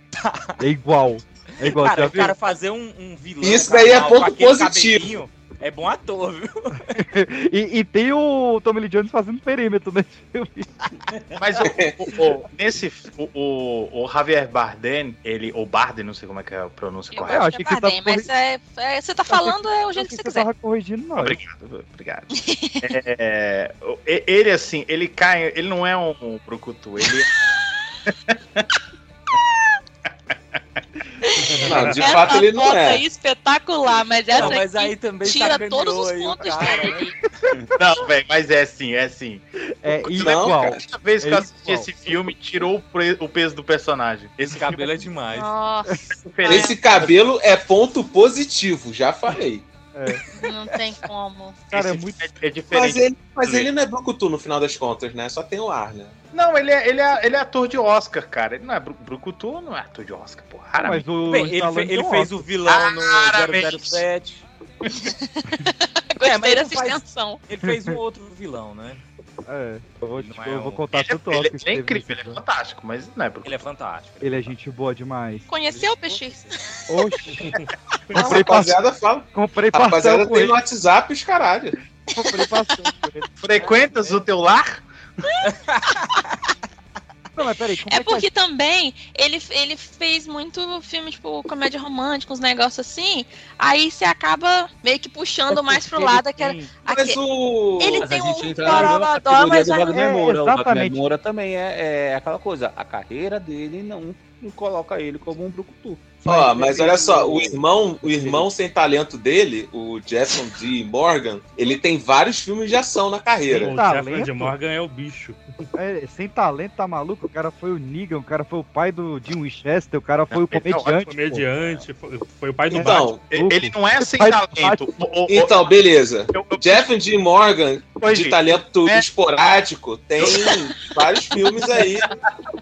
S4: É igual. É igual,
S7: cara, o cara fazer um, um vilão.
S1: Isso daí é ponto positivo.
S7: É bom ator, viu?
S4: E, e tem o Tommy Lee Jones fazendo perímetro nesse filme.
S12: Mas o, o- o- nesse. O, o, o Javier Bardem, ele. Ou Bardem, não sei como é que é a pronúncia
S5: Eu
S12: correta.
S5: acho que é Bardem, mas é, é- você tá falando é o jeito que você quiser.
S4: tava corrigindo nós.
S12: Obrigado, obrigado. É, ele, assim, ele cai. Ele não é um, um brucutu, ele.
S1: Não, de
S5: Essa
S1: fato ele não é.
S5: espetacular, mas essa
S7: Não, mas
S5: aqui
S7: aí também
S5: tira
S7: sacaneou
S5: todos os pontos
S7: cara,
S5: dele.
S12: Não, velho, mas é assim, é assim.
S4: É
S12: Não,
S4: igual.
S12: cara, Toda vez que
S4: É
S12: eu assisti
S4: igual.
S12: esse filme, tirou o, peso do personagem.
S7: Esse cabelo é demais.
S5: Nossa,
S1: Esse cabelo é ponto positivo, já falei.
S5: Não tem como.
S4: Cara, é muito.
S12: é, é diferente.
S1: Mas ele, mas ele não é brucutu no final das contas, né? Só tem o ar, né?
S12: Não, ele é, ele, é, ele é ator de Oscar, cara. Ele não é bru- brucutu, não é ator de Oscar, porra.
S4: Mas o
S7: Bem, ele, fe- ele fez
S4: Oscar.
S7: o vilão no
S12: Claramente.
S7: 007.
S5: Gostei
S7: mas
S5: dessa
S7: ele faz-
S5: extensão.
S7: Ele fez um outro vilão, né?
S4: É, eu vou, tipo,
S7: é
S4: eu vou
S7: um-
S4: contar
S12: Ele, é-
S4: tanto
S12: ele- ele é incrível, ele é fantástico, mas não é brucutu.
S7: Ele é fantástico.
S4: Ele é gente boa demais.
S5: Conheceu o PX?
S4: Oxi. Comprei, pa-
S1: rapaziada, fala.
S4: comprei
S1: Rapaziada,
S4: pastel com
S1: tem
S4: ele.
S1: no WhatsApp os caralho.
S4: Comprei ele.
S12: Frequentas o teu lar?
S4: Não, mas peraí, como
S5: É
S4: é, que
S5: porque também ele, ele fez muito filme, tipo, comédia romântica, uns negócios assim. Aí você acaba meio que puxando mais pro lado daquela.
S1: Mas
S5: aque-
S1: o.
S5: Ele
S2: Mas
S5: tem um
S2: categoria
S5: mas
S2: do
S5: é-
S2: Wagner
S4: é,
S2: Moura. O Wagner
S4: exatamente.
S2: Moura também é, é aquela coisa. A carreira dele não, não coloca ele como um brucutu.
S1: Ó, mas olha só, o irmão, o irmão sem talento dele, o Jefferson D. Morgan, ele tem vários filmes de ação na carreira.
S3: O
S4: talento?
S3: Jeffrey de Morgan é o bicho.
S4: É, sem talento, tá maluco? O cara foi o Negan, o cara foi o pai do Jim Winchester, o cara foi o
S12: Não,
S4: comediante. pô.
S3: Comediante, foi, foi o pai do
S1: Então,
S3: Batman.
S12: Ele não é sem talento.
S1: Então, beleza.
S12: eu- eu-
S1: Jeff D. Morgan,
S12: Oi,
S1: de
S12: gente.
S1: talento
S12: É.
S1: esporádico, tem vários filmes aí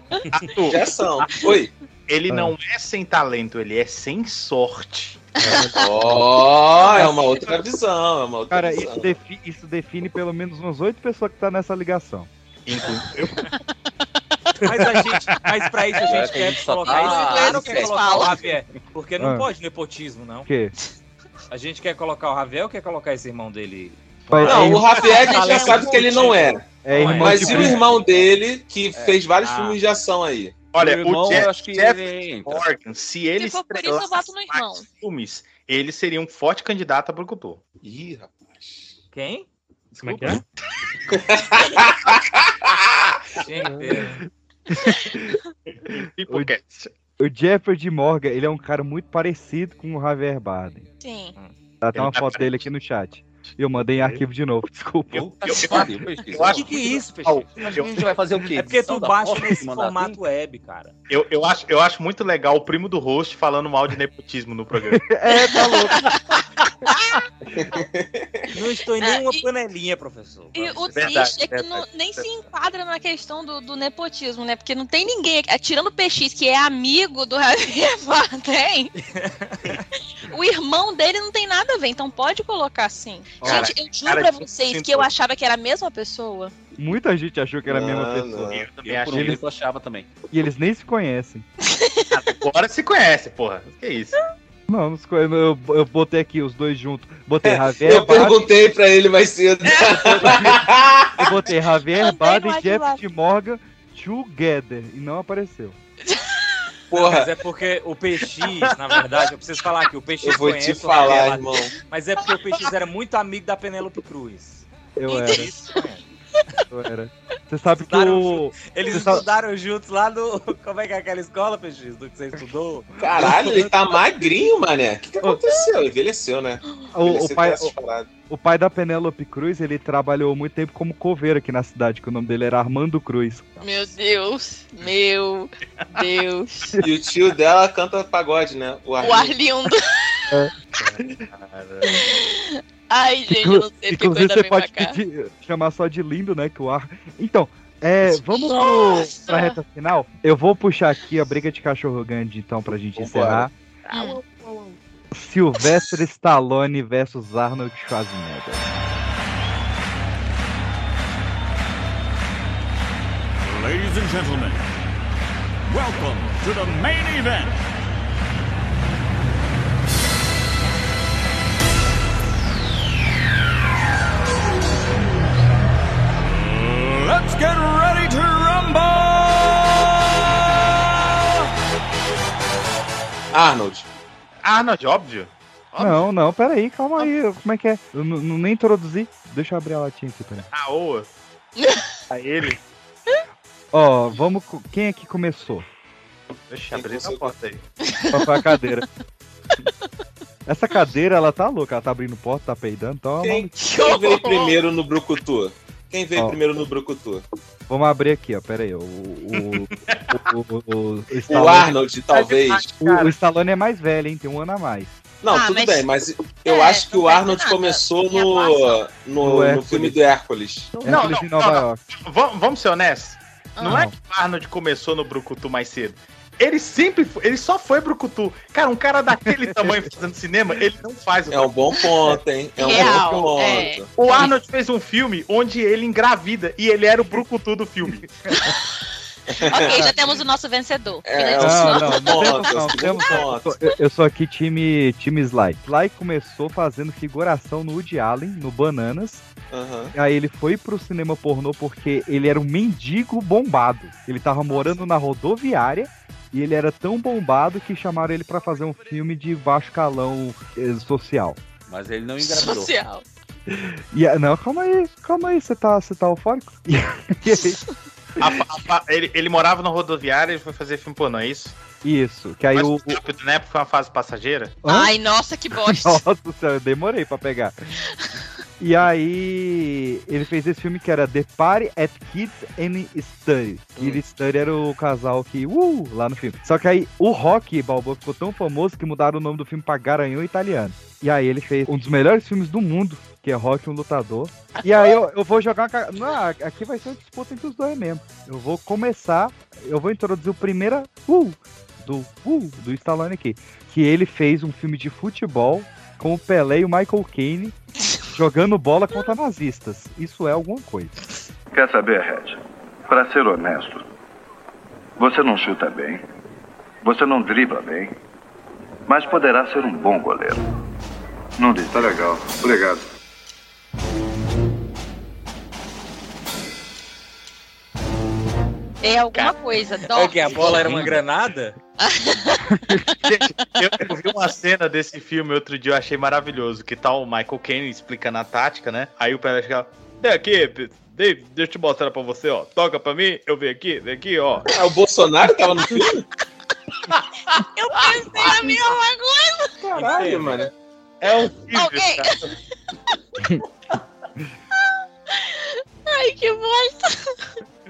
S1: de ação. Oi.
S12: Ele
S4: Ah.
S12: não é sem talento, ele é sem sorte.
S1: Ó, é uma outra visão, é uma outra
S4: Cara,
S1: visão.
S4: isso, defi- isso define pelo menos umas oito pessoas que tá nessa ligação.
S7: Mas, a gente, mas pra isso a
S2: É,
S7: gente
S2: que
S7: quer
S2: a gente
S7: colocar
S2: tá-
S7: isso.
S5: Ah,
S7: quer colocar o. Javier. Porque não
S4: Ah.
S7: pode nepotismo, não.
S4: O quê?
S7: A gente quer colocar o Javier ou quer colocar esse irmão dele?
S1: Não,
S4: é,
S1: o Javier a gente já sabe que ele não é.
S4: é irmão
S1: Mas e o irmão dele, que fez vários
S7: Ah.
S1: filmes de ação aí?
S12: Olha,
S2: o irmão,
S12: o Jeff,
S2: que
S12: Jeff. Morgan, se ele
S5: Se for por isso, eu voto no irmão.
S12: filmes, ele seria um forte candidato a Brucutu.
S1: Ih, rapaz.
S7: Quem?
S3: Como é que é?
S7: Gente,
S12: Pipocast.
S4: O Jeffrey de Morgan, ele é um cara muito parecido com o Javier Bardem.
S5: Sim.
S4: Tá até
S12: Ele
S4: uma
S12: tá
S4: foto dele aqui no chat. Eu mandei em arquivo de novo, desculpa.
S12: Eu, eu-
S2: que
S12: eu- acho
S7: que que é isso, Peixe?
S2: A gente vai fazer o quê?
S7: É porque tu baixa nesse formato web, cara.
S12: eu, eu acho, eu acho muito legal o primo do host falando mal de nepotismo no programa.
S4: É, tá louco.
S7: Não estou em nenhuma panelinha, professor.
S5: E o
S12: Verdade,
S5: triste é que
S12: verdade.
S5: não- nem se enquadra na questão do, do nepotismo, né? Porque não tem ninguém, tirando o PX, que é amigo do Javier Bardem, o irmão dele não tem nada a ver, então pode colocar assim.
S12: Cara,
S5: Gente, eu juro
S12: cara
S5: pra vocês que eu achava que era a mesma pessoa.
S4: Muita gente achou que era a mesma
S1: Não,
S4: pessoa.
S1: não.
S12: Eu também
S2: Eu,
S12: acho
S2: por um
S12: ele.
S2: tempo, achava também.
S4: E eles nem se conhecem.
S12: Agora se conhece, porra. Que isso?
S4: Não. Eu, eu botei aqui os dois juntos. Botei Javier
S1: Eu
S4: Bardem,
S1: perguntei pra ele mais cedo.
S4: eu botei Javier
S5: no
S4: e Jeff Morgan together. E não apareceu.
S7: Mas
S1: Porra,
S7: é porque o PX, na verdade, eu preciso falar que o PX
S1: eu vou te
S7: conhece o
S1: falar,
S7: Javier
S1: irmão.
S7: Mas é porque o PX era muito amigo da Penélope Cruz.
S4: Eu era,
S7: Isso.
S4: Você sabe que
S7: Estudaram
S4: o.
S7: Eles
S4: Você sabe-
S7: estudaram juntos lá no. Como é que é aquela escola, PX? Do que você estudou?
S1: Caralho, ele tá magrinho, mané. O que, que aconteceu? Envelheceu, né?
S4: O, o
S1: Envelheceu
S4: pai,
S1: essas paradas.
S4: o pai da Penélope Cruz, ele trabalhou muito tempo como coveiro aqui na cidade, que o nome dele era Armando Cruz.
S5: Meu Deus, meu Deus.
S1: E o tio dela canta pagode, né? O
S5: O
S1: Arlindo.
S5: Arlindo. Ai, gente, eu não sei
S4: Inclusive,
S5: coisa
S4: você pode pedir- chamar só de lindo, né? Que o ar. Então, é, vamos pro, pra reta final. Eu vou puxar aqui a briga de cachorro grande, então, pra gente
S1: Vambora.
S4: encerrar.
S5: Hum.
S4: Sylvester Stallone versus Arnold Schwarzenegger.
S9: Ladies and gentlemen, welcome to the main event. Let's get ready to rumble!
S1: Arnold.
S12: Arnold, óbvio.
S4: Não, não, peraí, calma aí. Como é que é? Eu nem introduzi. Deixa eu abrir a latinha aqui, peraí.
S12: A Oa. A ele.
S4: Ó, vamos. co- Quem é que começou?
S12: Deixa eu abrir essa porta aí.
S4: Qual foi a cadeira? Essa cadeira, ela tá louca, ela tá abrindo porta, tá peidando, então
S1: Quem, quem veio primeiro no Brucutu? Quem veio
S4: Ó.
S1: primeiro no Brucutu?
S4: vamos abrir aqui, ó, pera aí. O, o, o, o, o,
S1: O
S4: Stallone,
S1: Arnold, talvez.
S4: o, o Stallone é mais velho, hein? Tem um ano a mais.
S1: Não,
S5: Ah,
S1: tudo
S5: mas-
S1: bem, mas eu
S5: É,
S1: acho que
S5: não
S1: o Arnold começou no, no,
S4: No
S1: no filme do Hércules.
S12: Não,
S4: Hércules
S12: não, não, não.
S4: York.
S12: Vamos, ser honestos. Não
S5: Ah.
S12: é que o Arnold começou no Brucutu mais cedo. Ele sempre foi, ele só foi Brucutu. Cara, um cara daquele tamanho fazendo cinema, ele não faz o
S1: É um bom ponto, hein? É um
S5: Real,
S1: bom ponto.
S5: é.
S12: O Arnold fez um filme onde ele engravida e ele era o Brucutu do filme.
S5: Ok, já temos o nosso vencedor.
S1: É.
S4: Não, não, não, não, temos. Eu, eu sou aqui time, time Sly. Sly começou fazendo figuração no Woody Allen, no Bananas.
S1: Aham.
S4: Aí ele foi pro cinema pornô porque ele era um mendigo bombado. Ele tava morando na rodoviária e ele era tão bombado que chamaram ele pra fazer um filme de baixo calão eh, social.
S2: Mas ele não engravidou.
S5: Social.
S4: E, não, calma aí, calma aí, você tá, você tá eufórico? E aí-
S12: A a ele, ele morava na rodoviária e foi fazer filme pornô, é isso?
S4: isso, que aí
S12: Mas
S4: o.
S12: rápido, né? Porque foi uma fase passageira.
S4: Hã?
S5: Ai, nossa, que bosta.
S4: Nossa eu demorei pra pegar. E aí, ele fez esse filme que era The Party at Kids and Study. Kid e Study era o casal que, uh, lá no filme. Só que aí, o Rock Balboa ficou tão famoso que mudaram o nome do filme pra Garanhão Italiano. E aí, ele fez um dos melhores filmes do mundo, que é Rock, um Lutador. E aí, eu, eu vou jogar uma... Não, aqui vai ser uma disputa entre os dois mesmo. Eu vou começar, eu vou introduzir o primeiro, uh, do, uh, do Stallone aqui. Que ele fez um filme de futebol com o Pelé e o Michael Caine jogando bola contra nazistas. Isso é alguma coisa.
S15: Quer saber, Red? Pra ser honesto, você não chuta bem, você não dribla bem, mas poderá ser um bom goleiro. Não diz. Tá legal. Obrigado.
S5: É alguma coisa.
S7: É
S5: Dó.
S7: que a bola era uma granada?
S12: Eu, eu vi uma cena desse filme outro dia, eu achei maravilhoso. Que tal o Michael Caine explicando a tática, né? Aí o Pelé chega, vem aqui, Dave, deixa eu te mostrar pra você, ó. Toca pra mim, eu venho aqui, vem aqui, ó.
S1: Ah, o Bolsonaro tava no filme?
S5: Eu pensei a mesma coisa.
S1: Caralho, mano.
S12: É horrível,
S5: Alguém-
S12: cara.
S5: Ai, que bosta.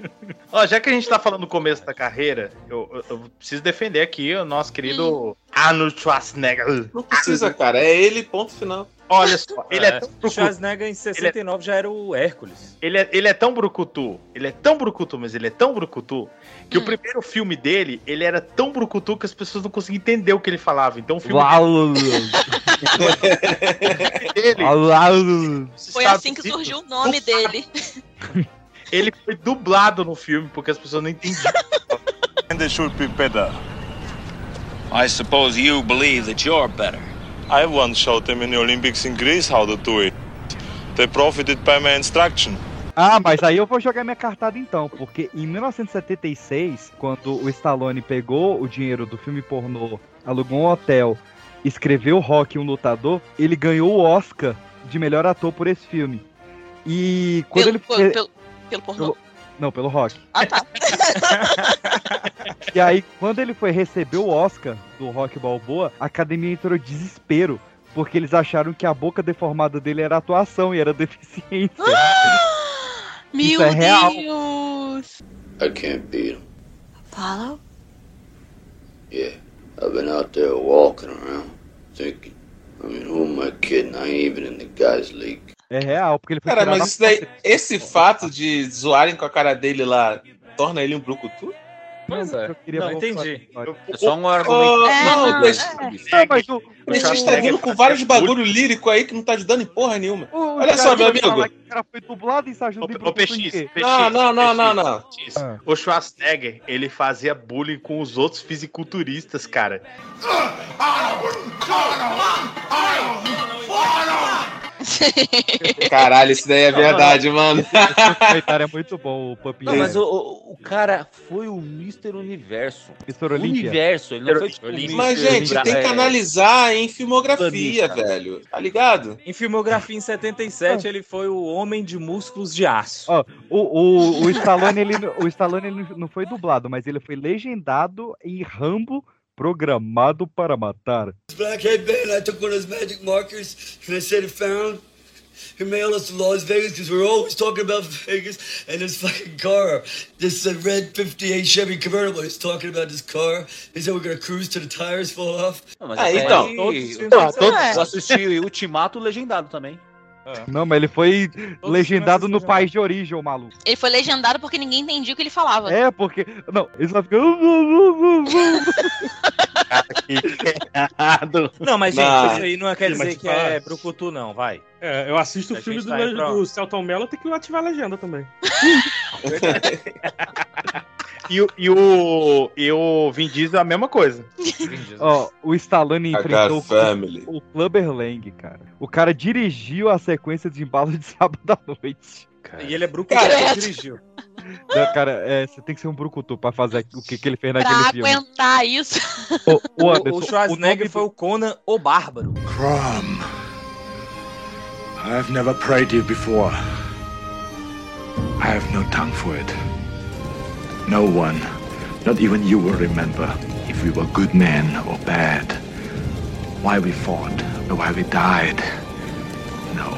S12: Ó, já que a gente tá falando do começo da carreira, eu, eu- eu preciso defender aqui o nosso querido Arnold Schwarzenegger.
S1: Não precisa, cara. É ele, ponto final.
S12: Olha só, ele é, tão brucutu.
S7: Schwarzenegger em 69 já era o Hércules.
S12: Ele é, ele é tão brucutu, ele é tão brucutu, mas ele é tão brucutu, que o primeiro filme dele, ele era tão brucutu que as pessoas não conseguiam entender o que ele falava. Então o filme dele,
S5: Foi assim que surgiu o nome dele.
S12: ele foi dublado no filme, porque as pessoas não entendiam.
S9: And they should be better.
S16: I suppose you believe that you're better.
S9: I once showed them in the Olympics in Greece how to do it. They profited by my instruction.
S4: Ah, mas aí eu vou jogar minha cartada então, porque em 1976, quando o Stallone pegou o dinheiro do filme pornô, alugou um hotel, escreveu Rock um lutador, ele ganhou o Oscar de melhor ator por esse filme. E quando
S5: Pelo,
S4: ele foi-
S5: pelo, pelo pornô.
S4: pelo- não, pelo Rock.
S5: Ah, tá.
S4: E aí, quando ele foi receber o Oscar do Rock Balboa, a academia entrou em desespero. Porque eles acharam que a boca deformada dele era atuação e era deficiência.
S5: Meu
S4: Isso é real.
S5: Deus.
S17: I can't beat him.
S5: Apollo?
S17: Yeah, I've been out there walking around, thinking. I mean, who am I kidding? I ain't even in the guys' league.
S4: É real, porque ele foi
S1: Cara, mas isso daí, esse fato de zoarem com a cara dele lá torna ele um brucutu?
S7: Pois é.
S4: Eu queria
S7: Não, entendi.
S4: história.
S2: É só um
S1: Oh,
S2: argumento.
S1: não,
S5: não,
S4: mas o,
S1: a gente tá vindo com vários bagulho lírico aí que não tá ajudando em porra nenhuma.
S4: o,
S1: Olha só, meu amigo.
S4: O cara foi dublado e se ajuda em
S12: Ô,
S4: Brucutu
S12: PX,
S4: em quê?
S12: PX,
S1: Não, não, não, não,
S12: PX.
S1: não.
S4: Ah.
S12: O Schwarzenegger, ele fazia bullying com os outros fisiculturistas, cara.
S1: Caralho, isso daí é verdade, mano.
S4: Esse comentário é muito bom, o Papinho.
S2: Não, mas o, o, o cara foi o Mr. Universo.
S4: Mr. Olímpia.
S2: Universo, ele não foi tipo.
S1: Mas, gente, tem que
S2: É,
S1: analisar em filmografia,
S2: Planista.
S1: velho. Tá ligado?
S7: Em filmografia em 77, ele foi o Homem de Músculos de Aço.
S4: Ó, o, o, o Stallone, ele, o Stallone ele não foi dublado, mas ele foi legendado em Rambo programado para matar.
S18: Blackhead Band, I took one of those magic markers and I said it found. He mailed us to Las Vegas because we're always talking about Vegas and this fucking car. This uh, red 58 Chevy convertible. He's talking about this car. He said we're gonna cruise till the tires fall off.
S2: Não, mas até
S1: então.
S2: aí,
S7: Todos os filmes
S2: eu-
S7: são
S5: assim.
S2: assisti Ultimato legendado também.
S4: Não, mas ele foi legendado no país de origem, o maluco.
S5: Ele foi legendado porque ninguém entendia o que ele falava.
S4: É, porque. Não, ele só fica.
S7: Não, mas gente,
S1: Não.
S7: isso aí não quer dizer que
S3: fala-
S7: é Brucutu, não, vai.
S3: É, eu assisto o filme do,
S7: tá
S3: do Celton Mello, tem que ativar a legenda também.
S12: E, o- e o, e o Vin Diesel é a mesma coisa.
S4: Ó, o Stallone enfrentou
S1: family.
S4: o, o Clubber Lang, cara. O cara dirigiu a sequência de embalo de sábado à noite.
S7: E ele é brucutu
S5: Cara,
S7: que dirigiu.
S4: Não, cara, é, você tem que ser um brucutu pra fazer o que, que ele fez naquele
S5: Pra
S4: filme.
S5: aguentar isso.
S4: Ô,
S7: O,
S4: Anderson,
S7: o Schwarzenegger
S4: nome
S7: foi o Conan o Bárbaro.
S19: Crom. I've never prayed you before. I have no tongue for it. No one, not even you, will remember if we were good men or bad. Why we fought or why we died. No.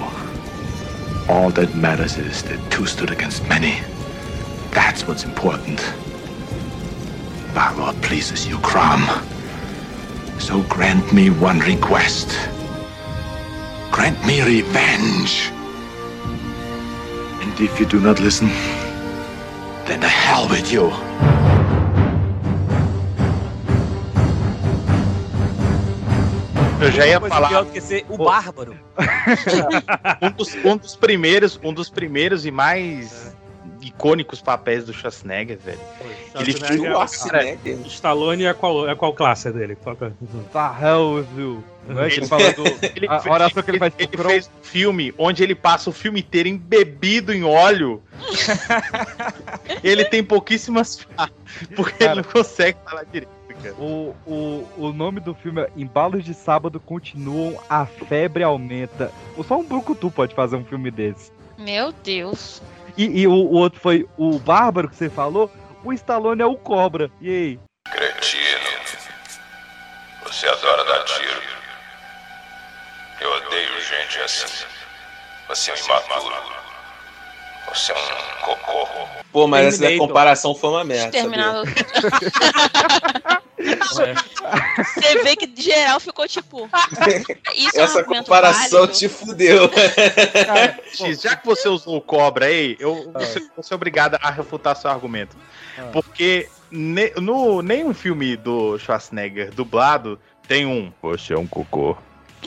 S19: All that matters is that two stood against many. That's what's important. Balor pleases you, Crom. So grant me one request. Grant me revenge. And if you do not listen, the hell with you.
S12: Eu já ia falar.
S7: pior do que ser o Bárbaro.
S12: um, dos, um dos primeiros, um dos primeiros e mais icônicos papéis do Schwarzenegger, velho. Ele
S3: cara,
S12: né?
S3: Stallone é qual, é qual classe dele? Qual é?
S4: Hell you. Não é que ele fala do.
S12: Ele,
S4: a
S12: fez-
S4: oração que ele faz pro
S12: ele
S4: Kron.
S12: fez um filme onde ele passa o filme inteiro embebido em óleo. ele tem pouquíssimas falas, porque ele não consegue falar direito, cara.
S4: O, o, o nome do filme é Embalos de Sábado Continuam, a Febre Aumenta. Só um brucutu pode fazer um filme desse.
S5: Meu Deus.
S4: E, e o, o outro foi o Bárbaro que você falou. O Stallone é o Cobra. E aí?
S20: Cretino. Você adora dar tiro. Eu odeio gente assim. Você é um imaturo. Você é um cocô.
S1: Pô, mas essa comparação foi uma merda. sabia?
S5: Exterminador. Você vê que geral ficou tipo. Isso é um
S1: Essa
S5: argumento
S1: comparação
S5: válido?
S1: te fudeu.
S12: X, já que você usou o cobra aí, eu vou ser, vou ser obrigado a refutar seu argumento. Porque ne- no nenhum filme do Schwarzenegger dublado tem um. Você é um cocô.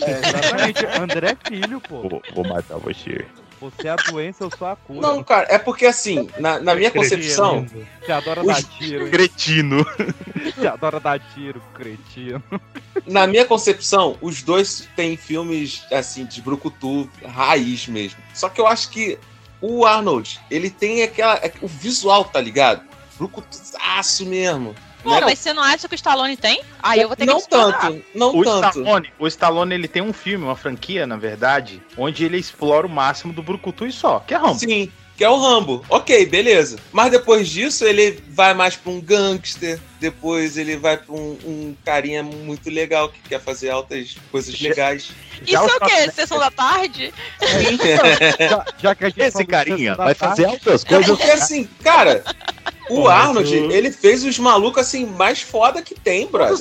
S4: É, exatamente. André Filho, pô.
S12: Vou, vou matar você.
S4: Você é a doença, eu sou a cura.
S1: Não, cara, é porque assim, na, na minha concepção.
S4: Você adora
S1: os-
S4: dar tiro, hein?
S12: Cretino.
S4: Você adora dar tiro, cretino.
S1: Na minha concepção, os dois têm filmes, assim, de brucutu raiz mesmo. Só que eu acho que o Arnold, ele tem aquela. O visual, tá ligado? Brucutaço mesmo.
S5: Pô,
S1: Né?
S5: mas você não acha que o Stallone tem? Aí eu vou ter
S1: Não
S5: que discordar.
S1: tanto, não
S12: o
S1: tanto.
S12: Stallone, o Stallone ele tem um filme, uma franquia, na verdade, onde ele explora o máximo do Brucutu e só, que é Rambo.
S1: Sim, que é o Rambo. Ok, beleza. Mas depois disso, ele vai mais pra um gangster. Depois ele vai pra um, um carinha muito legal que quer fazer altas coisas legais.
S5: Isso é o quê? Sessão da tarde?
S4: já, já que a gente
S12: Esse carinha vai
S4: Tarde,
S12: fazer altas
S1: É
S12: coisas.
S1: porque assim, cara, o Arnold,
S3: o-
S1: ele fez os malucos assim mais foda que tem, brother.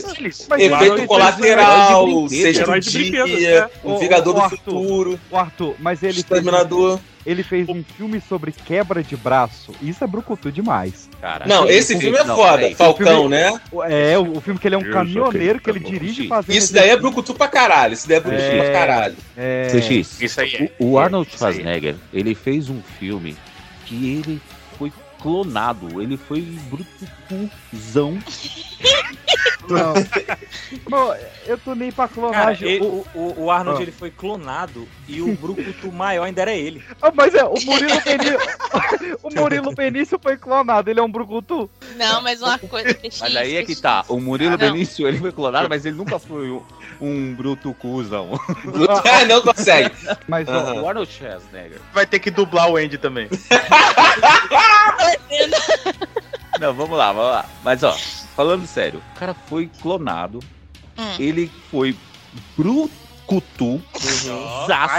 S1: Efeito colateral,
S3: fez
S1: sexto dia,
S3: né?
S1: um
S4: Ô,
S1: Vingador do
S4: Arthur,
S1: Futuro,
S4: O Arthur, mas ele fez,
S1: Exterminador.
S4: Ele fez um filme sobre quebra de braço. Isso é brucutu demais.
S2: Cara,
S1: Não, esse filme é
S2: não,
S1: foda. Falcão,
S4: O filme-
S1: né?
S4: É, o, o filme que ele é um caminhoneiro que ele
S2: aquele
S4: dirige e
S2: famoso
S4: faz.
S1: Isso daí é brucutu pra caralho. Isso daí é brucutu
S4: É.
S1: pra caralho.
S4: É,
S2: CX,
S12: Isso aí é.
S2: o, o Arnold
S12: é.
S2: Schwarzenegger, ele fez um filme que ele foi clonado, ele foi brutucuzão.
S4: Não. Não, eu tô nem pra
S7: Cara,
S4: clonagem.
S7: ele-
S4: O-
S7: o, Arnold
S4: Ah.
S7: ele foi clonado e o Brucutu maior ainda era ele.
S4: Ah, mas é, o Murilo Benício. o Murilo Benício foi clonado, ele é um brucutu.
S5: Não, mas uma coisa.
S2: Mas aí é que tá, o Murilo
S5: Ah.
S2: Benício, ele foi clonado, mas ele nunca foi um, um brutucuzão.
S1: É, não consegue.
S4: Mas.
S2: O Arnold Schwarzenegger.
S12: Vai ter que dublar o Andy também.
S2: Não, vamos lá, vamos lá. Mas ó, falando sério, o cara foi clonado,
S5: Hum.
S2: ele foi brucutu, zaço,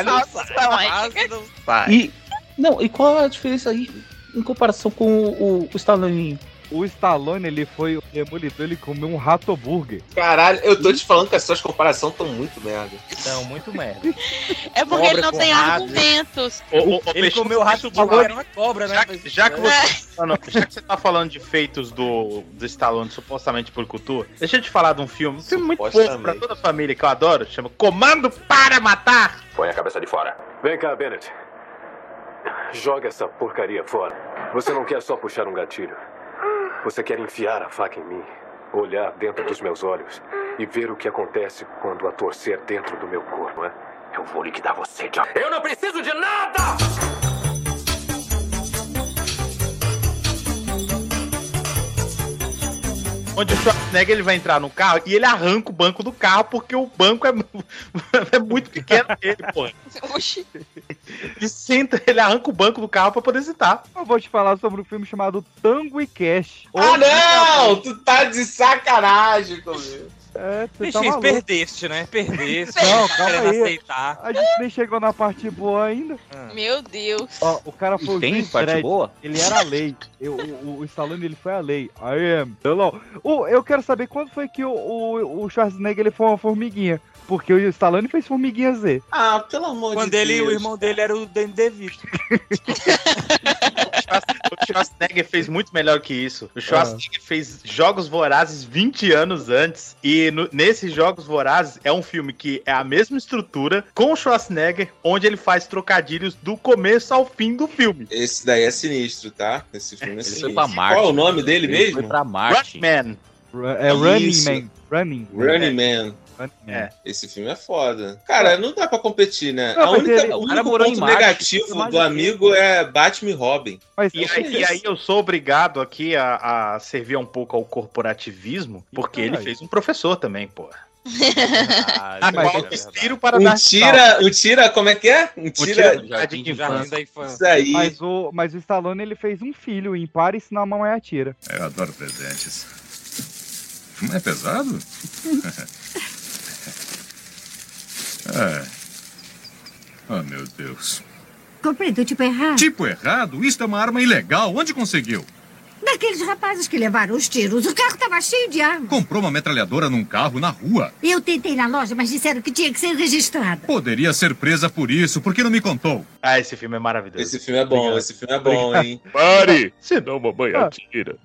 S2: e não, e qual a diferença aí em comparação com o, o, o Stallone?
S4: O Stallone, ele foi o demolidor, ele comeu um rato burger.
S1: Caralho, eu tô te falando que as suas comparações estão muito merda.
S7: Não, muito merda.
S5: É porque ele não
S7: Cobra
S5: tem
S7: com rato.
S5: argumentos.
S12: Ô, ô, ô,
S7: Ele
S12: Peixe,
S7: comeu o rato
S12: falou-
S7: era uma cobra, né?
S12: Já, já que você,
S5: É.
S12: tá falando- já que você tá falando de feitos do, do Stallone, supostamente por cultura, deixa eu te falar de um filme, um filme muito
S1: Supostamente.
S12: pra toda a família que eu adoro, chama Comando para Matar.
S20: Põe a cabeça de fora.
S21: Vem cá, Bennett. Joga essa porcaria fora. Você não quer só puxar um gatilho. Você quer enfiar a faca em mim, olhar dentro dos meus olhos e ver o que acontece quando a torcer dentro do meu corpo, é? Eu vou liquidar você, John. Eu não preciso de nada!
S12: Onde o Schwarzenegger ele vai entrar no carro e ele arranca o banco do carro porque o banco é, é muito pequeno pra ele, pô.
S5: Oxi.
S12: Ele senta, ele arranca o banco do carro pra poder sentar.
S4: Eu vou te falar sobre um filme chamado Tango e Cash.
S1: Ah, não! Tu tá de sacanagem comigo.
S4: É, você
S7: Bicho,
S4: tá
S7: perdeste, né? Perdeste.
S4: Não, calma aí.
S7: aceitar.
S4: A gente nem chegou na parte boa ainda.
S5: Meu Deus.
S4: Ó, o cara foi o
S2: Tem
S4: juiz
S2: parte
S4: Dredd.
S2: boa?
S4: Ele era a lei. Eu, o, o Stallone ele foi a lei. I am the law. O, eu quero saber quando foi que o, o, o Schwarzenegger ele foi uma formiguinha. Porque o Stallone fez formiguinha Z.
S1: Ah, pelo amor
S7: Quando
S1: de
S7: ele,
S1: Deus.
S7: o irmão dele era o Danny DeVito.
S12: O Schwarzenegger fez muito melhor que isso. O Schwarzenegger fez Jogos Vorazes 20 anos antes. E no- nesses Jogos Vorazes é um filme que é a mesma estrutura com o Schwarzenegger, onde ele faz trocadilhos do começo ao fim do filme.
S1: Esse daí é sinistro, tá? Esse filme é
S2: Ele
S1: sinistro.
S2: foi pra Marte.
S1: Qual é o nome dele
S2: Ele
S1: mesmo?
S2: Foi pra Marte.
S12: Man.
S4: É Running
S1: Isso.
S4: Man. Running.
S1: Running Man.
S4: Running Man.
S12: É.
S1: Esse filme é foda. Cara, não dá pra competir, né?
S4: Não,
S1: a
S4: mas
S1: única,
S4: ele-
S1: o único ponto
S2: Marte.
S1: negativo do amigo é Batman e Robin.
S4: Mas,
S12: E aí, e aí eu sou obrigado aqui a, a servir um pouco ao corporativismo, porque ele
S4: caralho.
S12: fez um professor também, pô.
S7: Ah,
S12: A
S7: mas
S12: qual
S7: é
S12: inspiro para
S1: Um
S12: dar
S1: tira, um tira, como é que é? Um tira.
S12: tira-
S7: Jardim de Jardim da infância.
S1: Isso aí.
S4: mas, o, mas o Stallone ele fez um filho em Paris na mão é atira.
S20: Eu adoro presentes. Não é pesado? é. Oh, meu Deus.
S22: Comprei do tipo errado.
S20: Tipo errado? Isto é uma arma ilegal. Onde conseguiu?
S22: Daqueles rapazes que levaram os tiros. O carro estava cheio de armas.
S20: Comprou uma metralhadora num carro na rua.
S22: Eu tentei na loja, mas disseram que tinha que ser registrada.
S20: Poderia ser presa por isso, porque não me contou.
S12: Ah, esse filme é maravilhoso.
S1: Esse filme é bom,
S12: Obrigado.
S1: esse filme é bom, hein?
S2: Pare! Senão mamãe
S4: Ah.
S2: atira.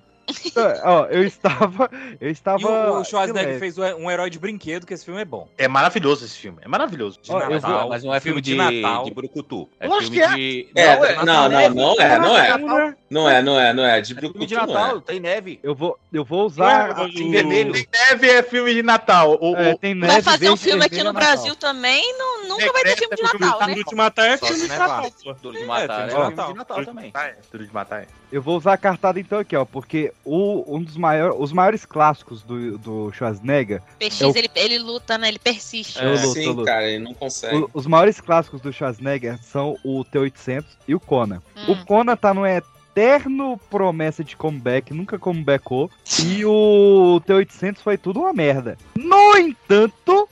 S4: Ó, eu estava. Eu estava.
S7: E o, o Schwarzenegger
S4: de
S7: fez um herói de brinquedo, que esse filme é bom.
S12: É maravilhoso esse filme, é maravilhoso.
S7: De
S4: Ó, eu
S7: Natal,
S4: vou-
S2: Mas não é filme de,
S7: Natal.
S2: de brucutu. É
S12: Lógico
S2: filme
S12: que é.
S2: de...
S1: É,
S2: não, é
S1: não,
S2: Natal,
S1: não, não é, não é.
S4: Natal,
S1: Não é, não é, não é. De
S2: É filme de
S1: Brucutu,
S2: Natal,
S1: não é.
S2: tem neve.
S4: Eu vou, eu vou usar.
S12: Tem neve é filme de Natal.
S4: É, tem neve,
S5: Vai fazer um filme aqui no
S4: é Natal.
S5: Brasil também, não, nunca vai ter filme de Natal, né?
S3: Duro de matar é filme de. Natal.
S2: Duro de
S7: É,
S2: matar. É,
S7: de
S2: filme
S7: Natal.
S2: de Natal também.
S12: É, tudo de matar. é.
S4: Eu vou usar a cartada então aqui, ó, porque o, um dos maiores, os maiores clássicos do, do Schwarzenegger,
S5: PX,
S4: É o-
S5: ele, ele luta, né? Ele persiste.
S4: Eu luto, eu
S1: Sim,
S4: luto.
S1: cara, ele não consegue.
S4: o- os maiores clássicos do Schwarzenegger são o T-800 e o Conan.
S5: Hum.
S4: O Conan tá no eterno promessa de comeback, nunca comebackou, e o T-800 foi tudo uma merda. No entanto,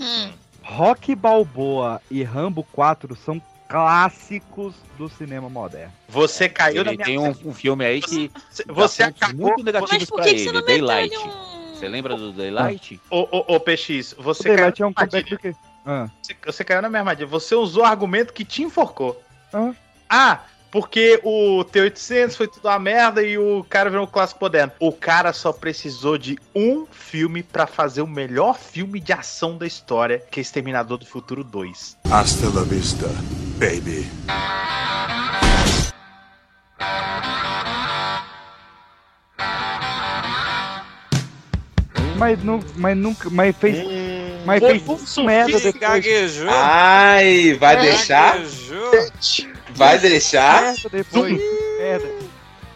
S5: Hum.
S4: Rock Balboa e Rambo 4 são clássicos do cinema moderno.
S12: Você caiu na
S2: Ele
S12: minha
S2: tem um, um filme aí que
S12: Você
S2: dá pontos
S12: acabou.
S2: muito negativos
S5: que, que você
S2: ele, Daylight.
S5: um...
S2: Você lembra do Daylight?
S12: Ô, ô, ô, PX,
S4: O
S12: você caiu,
S4: Daylight é
S12: na
S4: um comeback quê? Ah.
S12: Você, você caiu na minha armadilha. Você usou o argumento que te enforcou.
S4: Ah.
S12: Ah, porque o T-800 foi tudo uma merda e o cara virou um clássico moderno. O cara só precisou de um filme pra fazer o melhor filme de ação da história, que é Exterminador do Futuro 2.
S14: Hasta la vista, baby.
S4: Mas, não, mas nunca. Mas fez.
S1: Hum,
S4: mas
S12: foi
S4: fez
S12: um
S4: isso merda depois.
S7: Gaguejou.
S1: Ai, vai deixar?
S7: Gaguejou.
S1: Vai deixar?
S4: Merda depois. merda.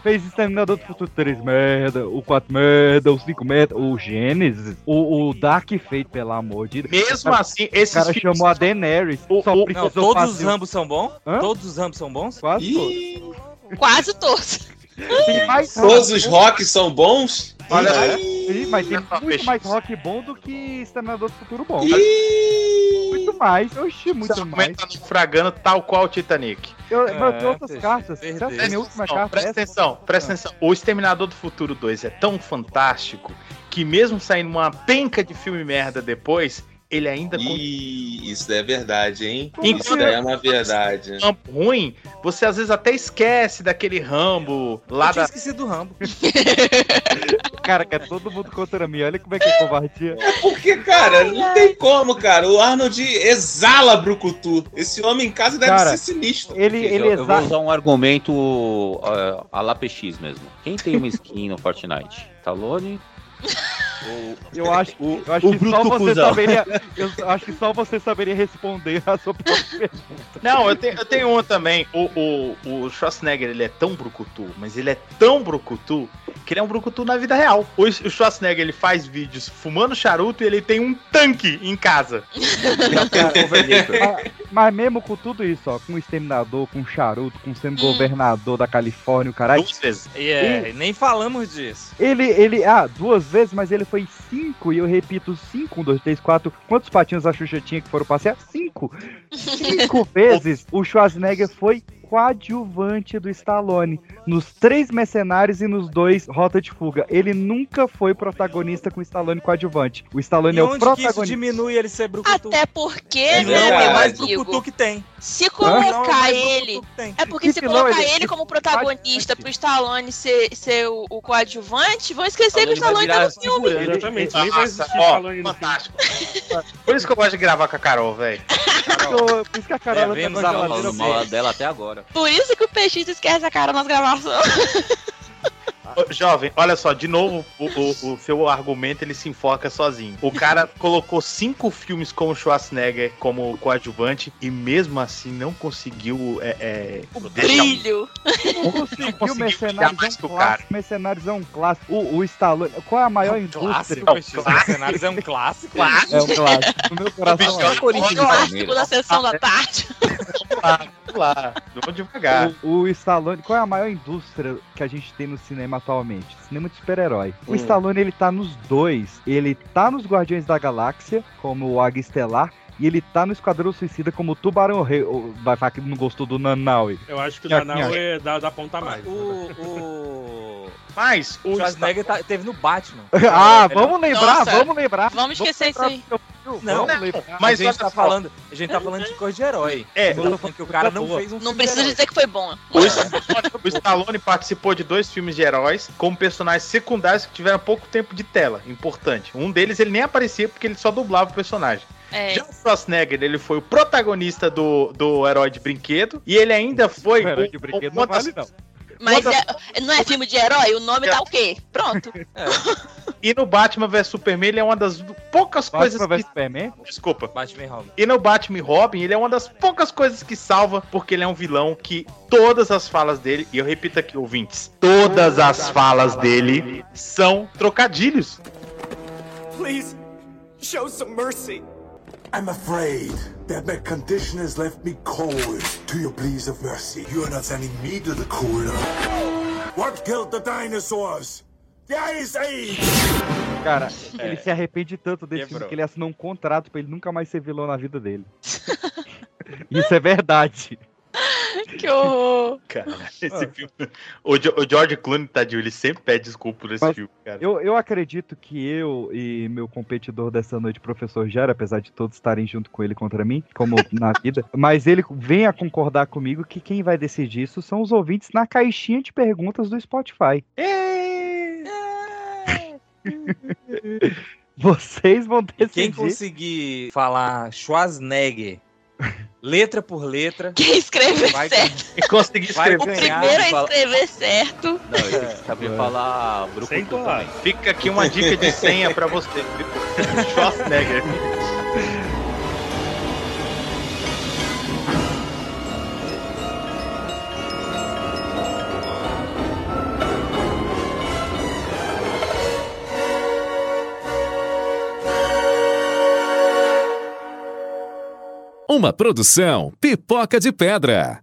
S4: Fez Exterminador do Futuro 3 merda, o 4 merda, o 5 merda, o Gênesis, o, o Dark Fate, pelo amor de Deus.
S12: Mesmo
S4: cara-
S12: assim,
S4: O
S12: esses
S4: cara
S12: filmes-
S4: chamou a Daenerys.
S12: O-
S4: só
S12: o-
S7: Não, todos os
S4: fazer-
S7: Rambos são bons?
S4: Hã?
S7: Todos os Rambos são bons?
S4: Quase todos.
S1: Ih,
S5: Quase todos.
S4: Tem mais
S1: todos os rocks são bons?
S12: Olha
S4: Sim, mas tem muito mais rock bom do que Exterminador do Futuro bom.
S1: Ih,
S4: Muito mais, oxi,
S12: Esse
S4: muito mais.
S12: argumento tá naufragando tal qual o Titanic.
S4: Eu,
S7: É,
S4: mas tem outras cartas. última
S12: Não,
S4: carta
S12: presta
S4: é essa?
S12: atenção, presta atenção. O Exterminador do Futuro 2 é tão fantástico que mesmo saindo uma penca de filme merda depois, ele ainda
S1: Ih, isso é verdade, hein?
S12: Enquanto-
S1: Isso é uma verdade.
S12: Rambo ruim, você às vezes até esquece daquele Rambo lá
S7: Eu tinha
S12: da.
S7: esquecido do Rambo.
S4: cara, que é todo mundo contra mim. Olha como é que é covardia.
S1: Porque, cara, não tem como, cara. O Arnold exala Brucutu. Esse homem em casa deve
S4: Cara,
S1: ser sinistro.
S4: Ele, ele
S2: eu, eu vou usar um argumento uh, a lá PX mesmo. Quem tem uma skin no Fortnite? Talone?
S4: Eu acho,
S2: o,
S4: eu acho
S2: o
S4: que só você
S2: Cusão?
S4: saberia. Eu acho que só você saberia responder a sua própria pergunta.
S12: Não, eu tenho, eu tenho uma também. O, o, o Schwarzenegger, ele é tão brucutu, mas ele é tão brucutu que ele é um brucutu na vida real. O, o Schwarzenegger, ele faz vídeos fumando charuto e ele tem um tanque em casa.
S4: mas, mas mesmo com tudo isso, ó, com o exterminador, com o charuto, com sendo governador da Califórnia, o caralho.
S12: Duas vezes.
S7: E é, nem falamos disso.
S4: Ele, ele, ah, duas vezes, mas ele foi cinco, e eu repito, cinco, um, dois, três, quatro. Quantos patinhos a Xuxa tinha que foram passear? Cinco. Cinco vezes o Schwarzenegger foi coadjuvante do Stallone. Nos três mercenários e nos dois Rota de Fuga. Ele nunca foi protagonista com o Stallone coadjuvante. O Stallone
S7: E
S4: é o
S7: onde que isso
S4: protagonista.
S7: diminui ele ser brucutu?
S5: Até porque,
S7: E
S5: né,
S7: não é
S5: meu
S7: mais
S5: amigo?
S7: brucutu que tem.
S5: Se
S7: Não,
S5: colocar ele. É porque
S4: Que
S5: se colocar
S4: ele-
S5: ele como protagonista pro Stallone ser, ser o, o coadjuvante, vão esquecer que o
S12: Stallone
S5: tá no filme.
S3: Exatamente, nem vai existir Stallone filme.
S12: Por isso que eu gosto de gravar com a Carol, velho.
S4: Por isso que a Carola
S2: É,
S4: tá
S2: vemos
S4: com a geladeira
S2: mal dela até agora.
S5: Por isso que o PX esquece a cara nas gravações.
S12: Jovem, olha só, de novo, o, o- o seu argumento ele se enfoca sozinho. O cara colocou cinco filmes com o Schwarzenegger como coadjuvante e mesmo assim não conseguiu. É, é, deixar-
S5: Brilho.
S4: Não conseguiu,
S12: conseguiu
S4: Mercenários é um
S12: o cara.
S4: clássico. Mercenários é um clássico. O, o Stallone. Qual é a maior indústria?
S7: Clássico, PX. Mercenários é um clássico.
S4: É um clássico. No meu coração.
S12: Bicho,
S4: é.
S12: Corinthians
S5: Clássico da sessão da tarde.
S12: Vamos lá, vamos lá. Vamos devagar.
S4: O, o Stallone, qual é a maior indústria que a gente tem no cinema atualmente? Cinema de super-herói. O
S12: Hum.
S4: Stallone, ele tá nos dois. Ele tá nos Guardiões da Galáxia, como o Águia Estelar, e ele tá no Esquadrão Suicida como o Tubarão Rei. Vai falar que não gostou do Nanaui.
S3: Eu acho que o
S4: Nhaque,
S3: Nanau
S4: nhaque.
S3: é da, da ponta a mais.
S7: O, o...
S12: Mas
S7: o Schwarzenegger tá- teve no Batman.
S4: Ah,
S7: Ele-
S4: vamos lembrar,
S5: Nossa,
S4: vamos lembrar.
S5: Vamos esquecer isso aí.
S7: Não,
S4: Vamos lembrar.
S7: mas a gente tá
S12: só.
S7: falando, a gente tá falando de coisa de herói.
S12: É,
S7: Eu tô falando que o cara não fez um
S5: Não precisa dizer que foi bom.
S12: O, o Stallone participou de dois filmes de heróis como personagens secundários que tiveram pouco tempo de tela. Importante. Um deles ele nem aparecia porque ele só dublava o personagem.
S5: É.
S12: Já o Schwarzenegger, ele foi o protagonista do, do Herói de Brinquedo e ele ainda foi
S4: O Herói de Brinquedo
S12: uma
S4: não vale, não.
S5: Mas é- não é filme de herói? O nome tá o quê? Pronto.
S12: E no Batman vs Superman, ele é uma das poucas coisas
S4: Batman vs. Superman?
S12: Desculpa.
S7: Batman e Robin.
S12: E no Batman e Robin, ele é uma das poucas coisas que salva, porque ele é um vilão que todas as falas dele, e eu repito aqui, ouvintes, todas as falas dele são trocadilhos.
S23: Please, show some mercy.
S24: I'm afraid that my condition has left me cold to your pleas of mercy. You are not sending me to the cooler. What killed the dinosaurs? The Ice Age!
S4: Cara,
S12: É.
S4: ele se arrepende tanto desse filme
S12: Quebrou.
S4: que ele assinou um contrato pra ele nunca mais ser vilão na vida dele. Isso é verdade.
S5: Que horror.
S12: Cara, esse filme. O, George Clooney, tadinho, ele sempre pede desculpa por esse
S4: Mas
S12: filme, cara.
S4: Eu, eu acredito que eu e meu competidor dessa noite, professor Jara, apesar de todos estarem junto com ele contra mim, como na vida, mas ele vem a concordar comigo que quem vai decidir isso são os ouvintes na caixinha de perguntas do Spotify. Vocês vão
S7: Quem
S4: decidir.
S7: conseguir falar Schwarzenegger letra por letra.
S5: Quem escrever
S7: vai,
S5: certo.
S12: E conseguir
S7: vai
S5: O primeiro a escrever certo.
S2: Não, ele tem que saber falar
S3: Sem.
S12: Fica aqui uma dica de senha pra você. Schwarzenegger.
S25: Uma produção Pipoca de Pedra.